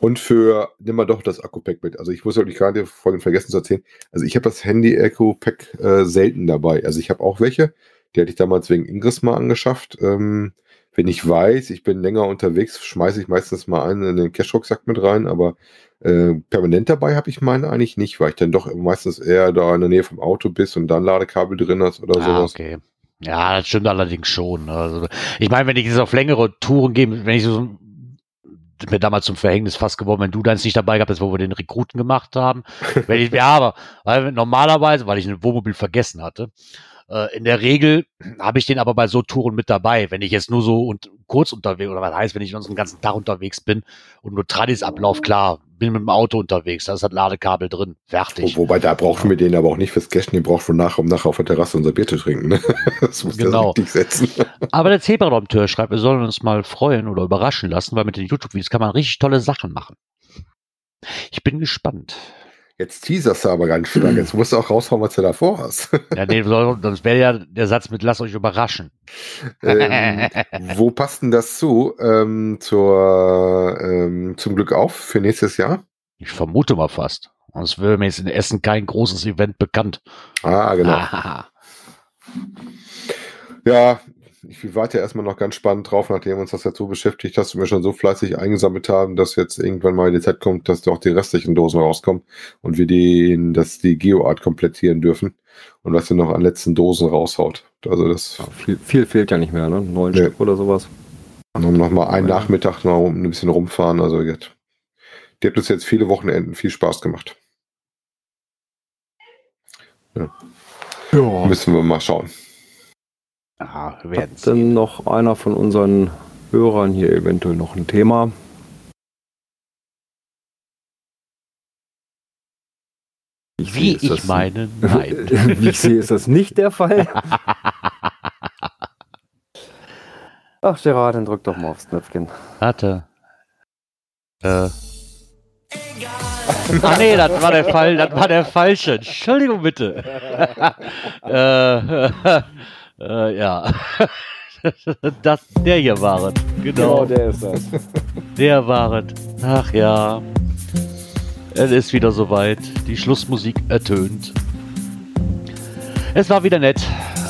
Und für, nimm mal doch das Akku-Pack mit. Also ich muss wirklich gerade vorhin vergessen zu erzählen. Also ich habe das Handy-Akku-Pack äh, selten dabei. Also ich habe auch welche. Die hatte ich damals wegen Ingress mal angeschafft. Ähm, wenn ich weiß, ich bin länger unterwegs, schmeiße ich meistens mal einen in den Cash-Rucksack mit rein, aber äh, permanent dabei habe ich meine eigentlich nicht, weil ich dann doch meistens eher da in der Nähe vom Auto bist und dann Ladekabel drin hast oder Ah, sowas. okay. Ja, das stimmt allerdings schon. ne. Also, ich meine, wenn ich jetzt auf längere Touren gehe, wenn ich so mir damals zum Verhängnis fast geworden, wenn du deins nicht dabei gehabt hast, wo wir den Rekruten gemacht haben. wenn ich, ja, aber weil normalerweise, weil ich ein Wohnmobil vergessen hatte, äh, in der Regel habe ich den aber bei so Touren mit dabei. Wenn ich jetzt nur so und kurz unterwegs, oder was heißt, wenn ich sonst den ganzen Tag unterwegs bin und nur Tradis Ablauf, klar, bin mit dem Auto unterwegs, da ist das Ladekabel drin, fertig. Wo, wobei, da brauchen wir den aber auch nicht fürs Cashen, den braucht man nachher, um nachher auf der Terrasse unser Bier zu trinken. Ne? Das muss Genau. richtig setzen. Aber der Zebra-Dompteur schreibt, wir sollen uns mal freuen oder überraschen lassen, weil mit den YouTube-Videos kann man richtig tolle Sachen machen. Ich bin gespannt. Jetzt teaserst du aber ganz stark. Jetzt musst du auch raushauen, was du davor hast. Ja, nee, sonst wäre ja der Satz mit Lasst euch überraschen. ähm, wo passt denn das zu? Ähm, zur, ähm, zum Glück auf für nächstes Jahr? Ich vermute mal fast. Sonst wäre mir jetzt in Essen kein großes Event bekannt. Ah, genau. Ah, Ja, ich warte erstmal noch ganz spannend drauf, nachdem uns das jetzt so beschäftigt hast und wir schon so fleißig eingesammelt haben, dass jetzt irgendwann mal die Zeit kommt, dass auch die restlichen Dosen rauskommen und wir die, dass die Geoart komplettieren dürfen und was wir noch an letzten Dosen raushaut. Also das Ja, viel, viel fehlt ja nicht mehr, ne? Neun Nee. Stück oder sowas. noch, noch mal einen. Nachmittag noch ein bisschen rumfahren. Also jetzt, die hat uns jetzt viele Wochenenden viel Spaß gemacht. Ja. Müssen wir mal schauen. Ja, wir werden Hat denn noch einer von unseren Hörern hier eventuell noch ein Thema? Wie sehe, ist ich das- meine, nein. Wie ich sehe, ist das nicht der Fall. Ach, Gerard, dann drück doch mal aufs Knöpfchen. Warte. Äh. Ah nee, das war der Fall, das war der falsche. Entschuldigung bitte. äh, äh, ja. Das, der hier war es. Genau. der ist das. Der war es. Ach ja. Es ist wieder soweit. Die Schlussmusik ertönt. Es war wieder nett.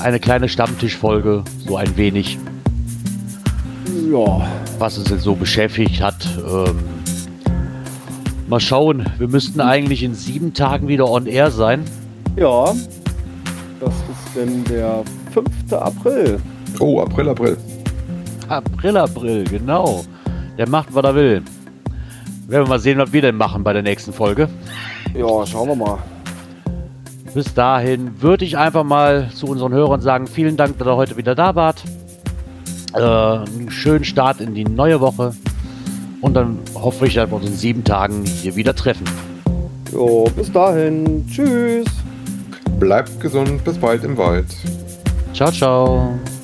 Eine kleine Stammtischfolge. So ein wenig, Ja, was uns jetzt so beschäftigt hat. Ähm, mal schauen. Wir müssten eigentlich in sieben Tagen wieder on air sein. ja. Das ist denn der 5. April. Oh, April, April. April, April, genau. Der macht, was er will. Werden wir mal sehen, was wir denn machen bei der nächsten Folge. Ja, schauen wir mal. Bis dahin würde ich einfach mal zu unseren Hörern sagen, vielen Dank, dass ihr heute wieder da wart. Äh, einen schönen Start in die neue Woche. Und dann hoffe ich, dass wir uns in sieben Tagen hier wieder treffen. Jo, bis dahin. Tschüss. Bleibt gesund, bis bald im Wald. Ciao, ciao.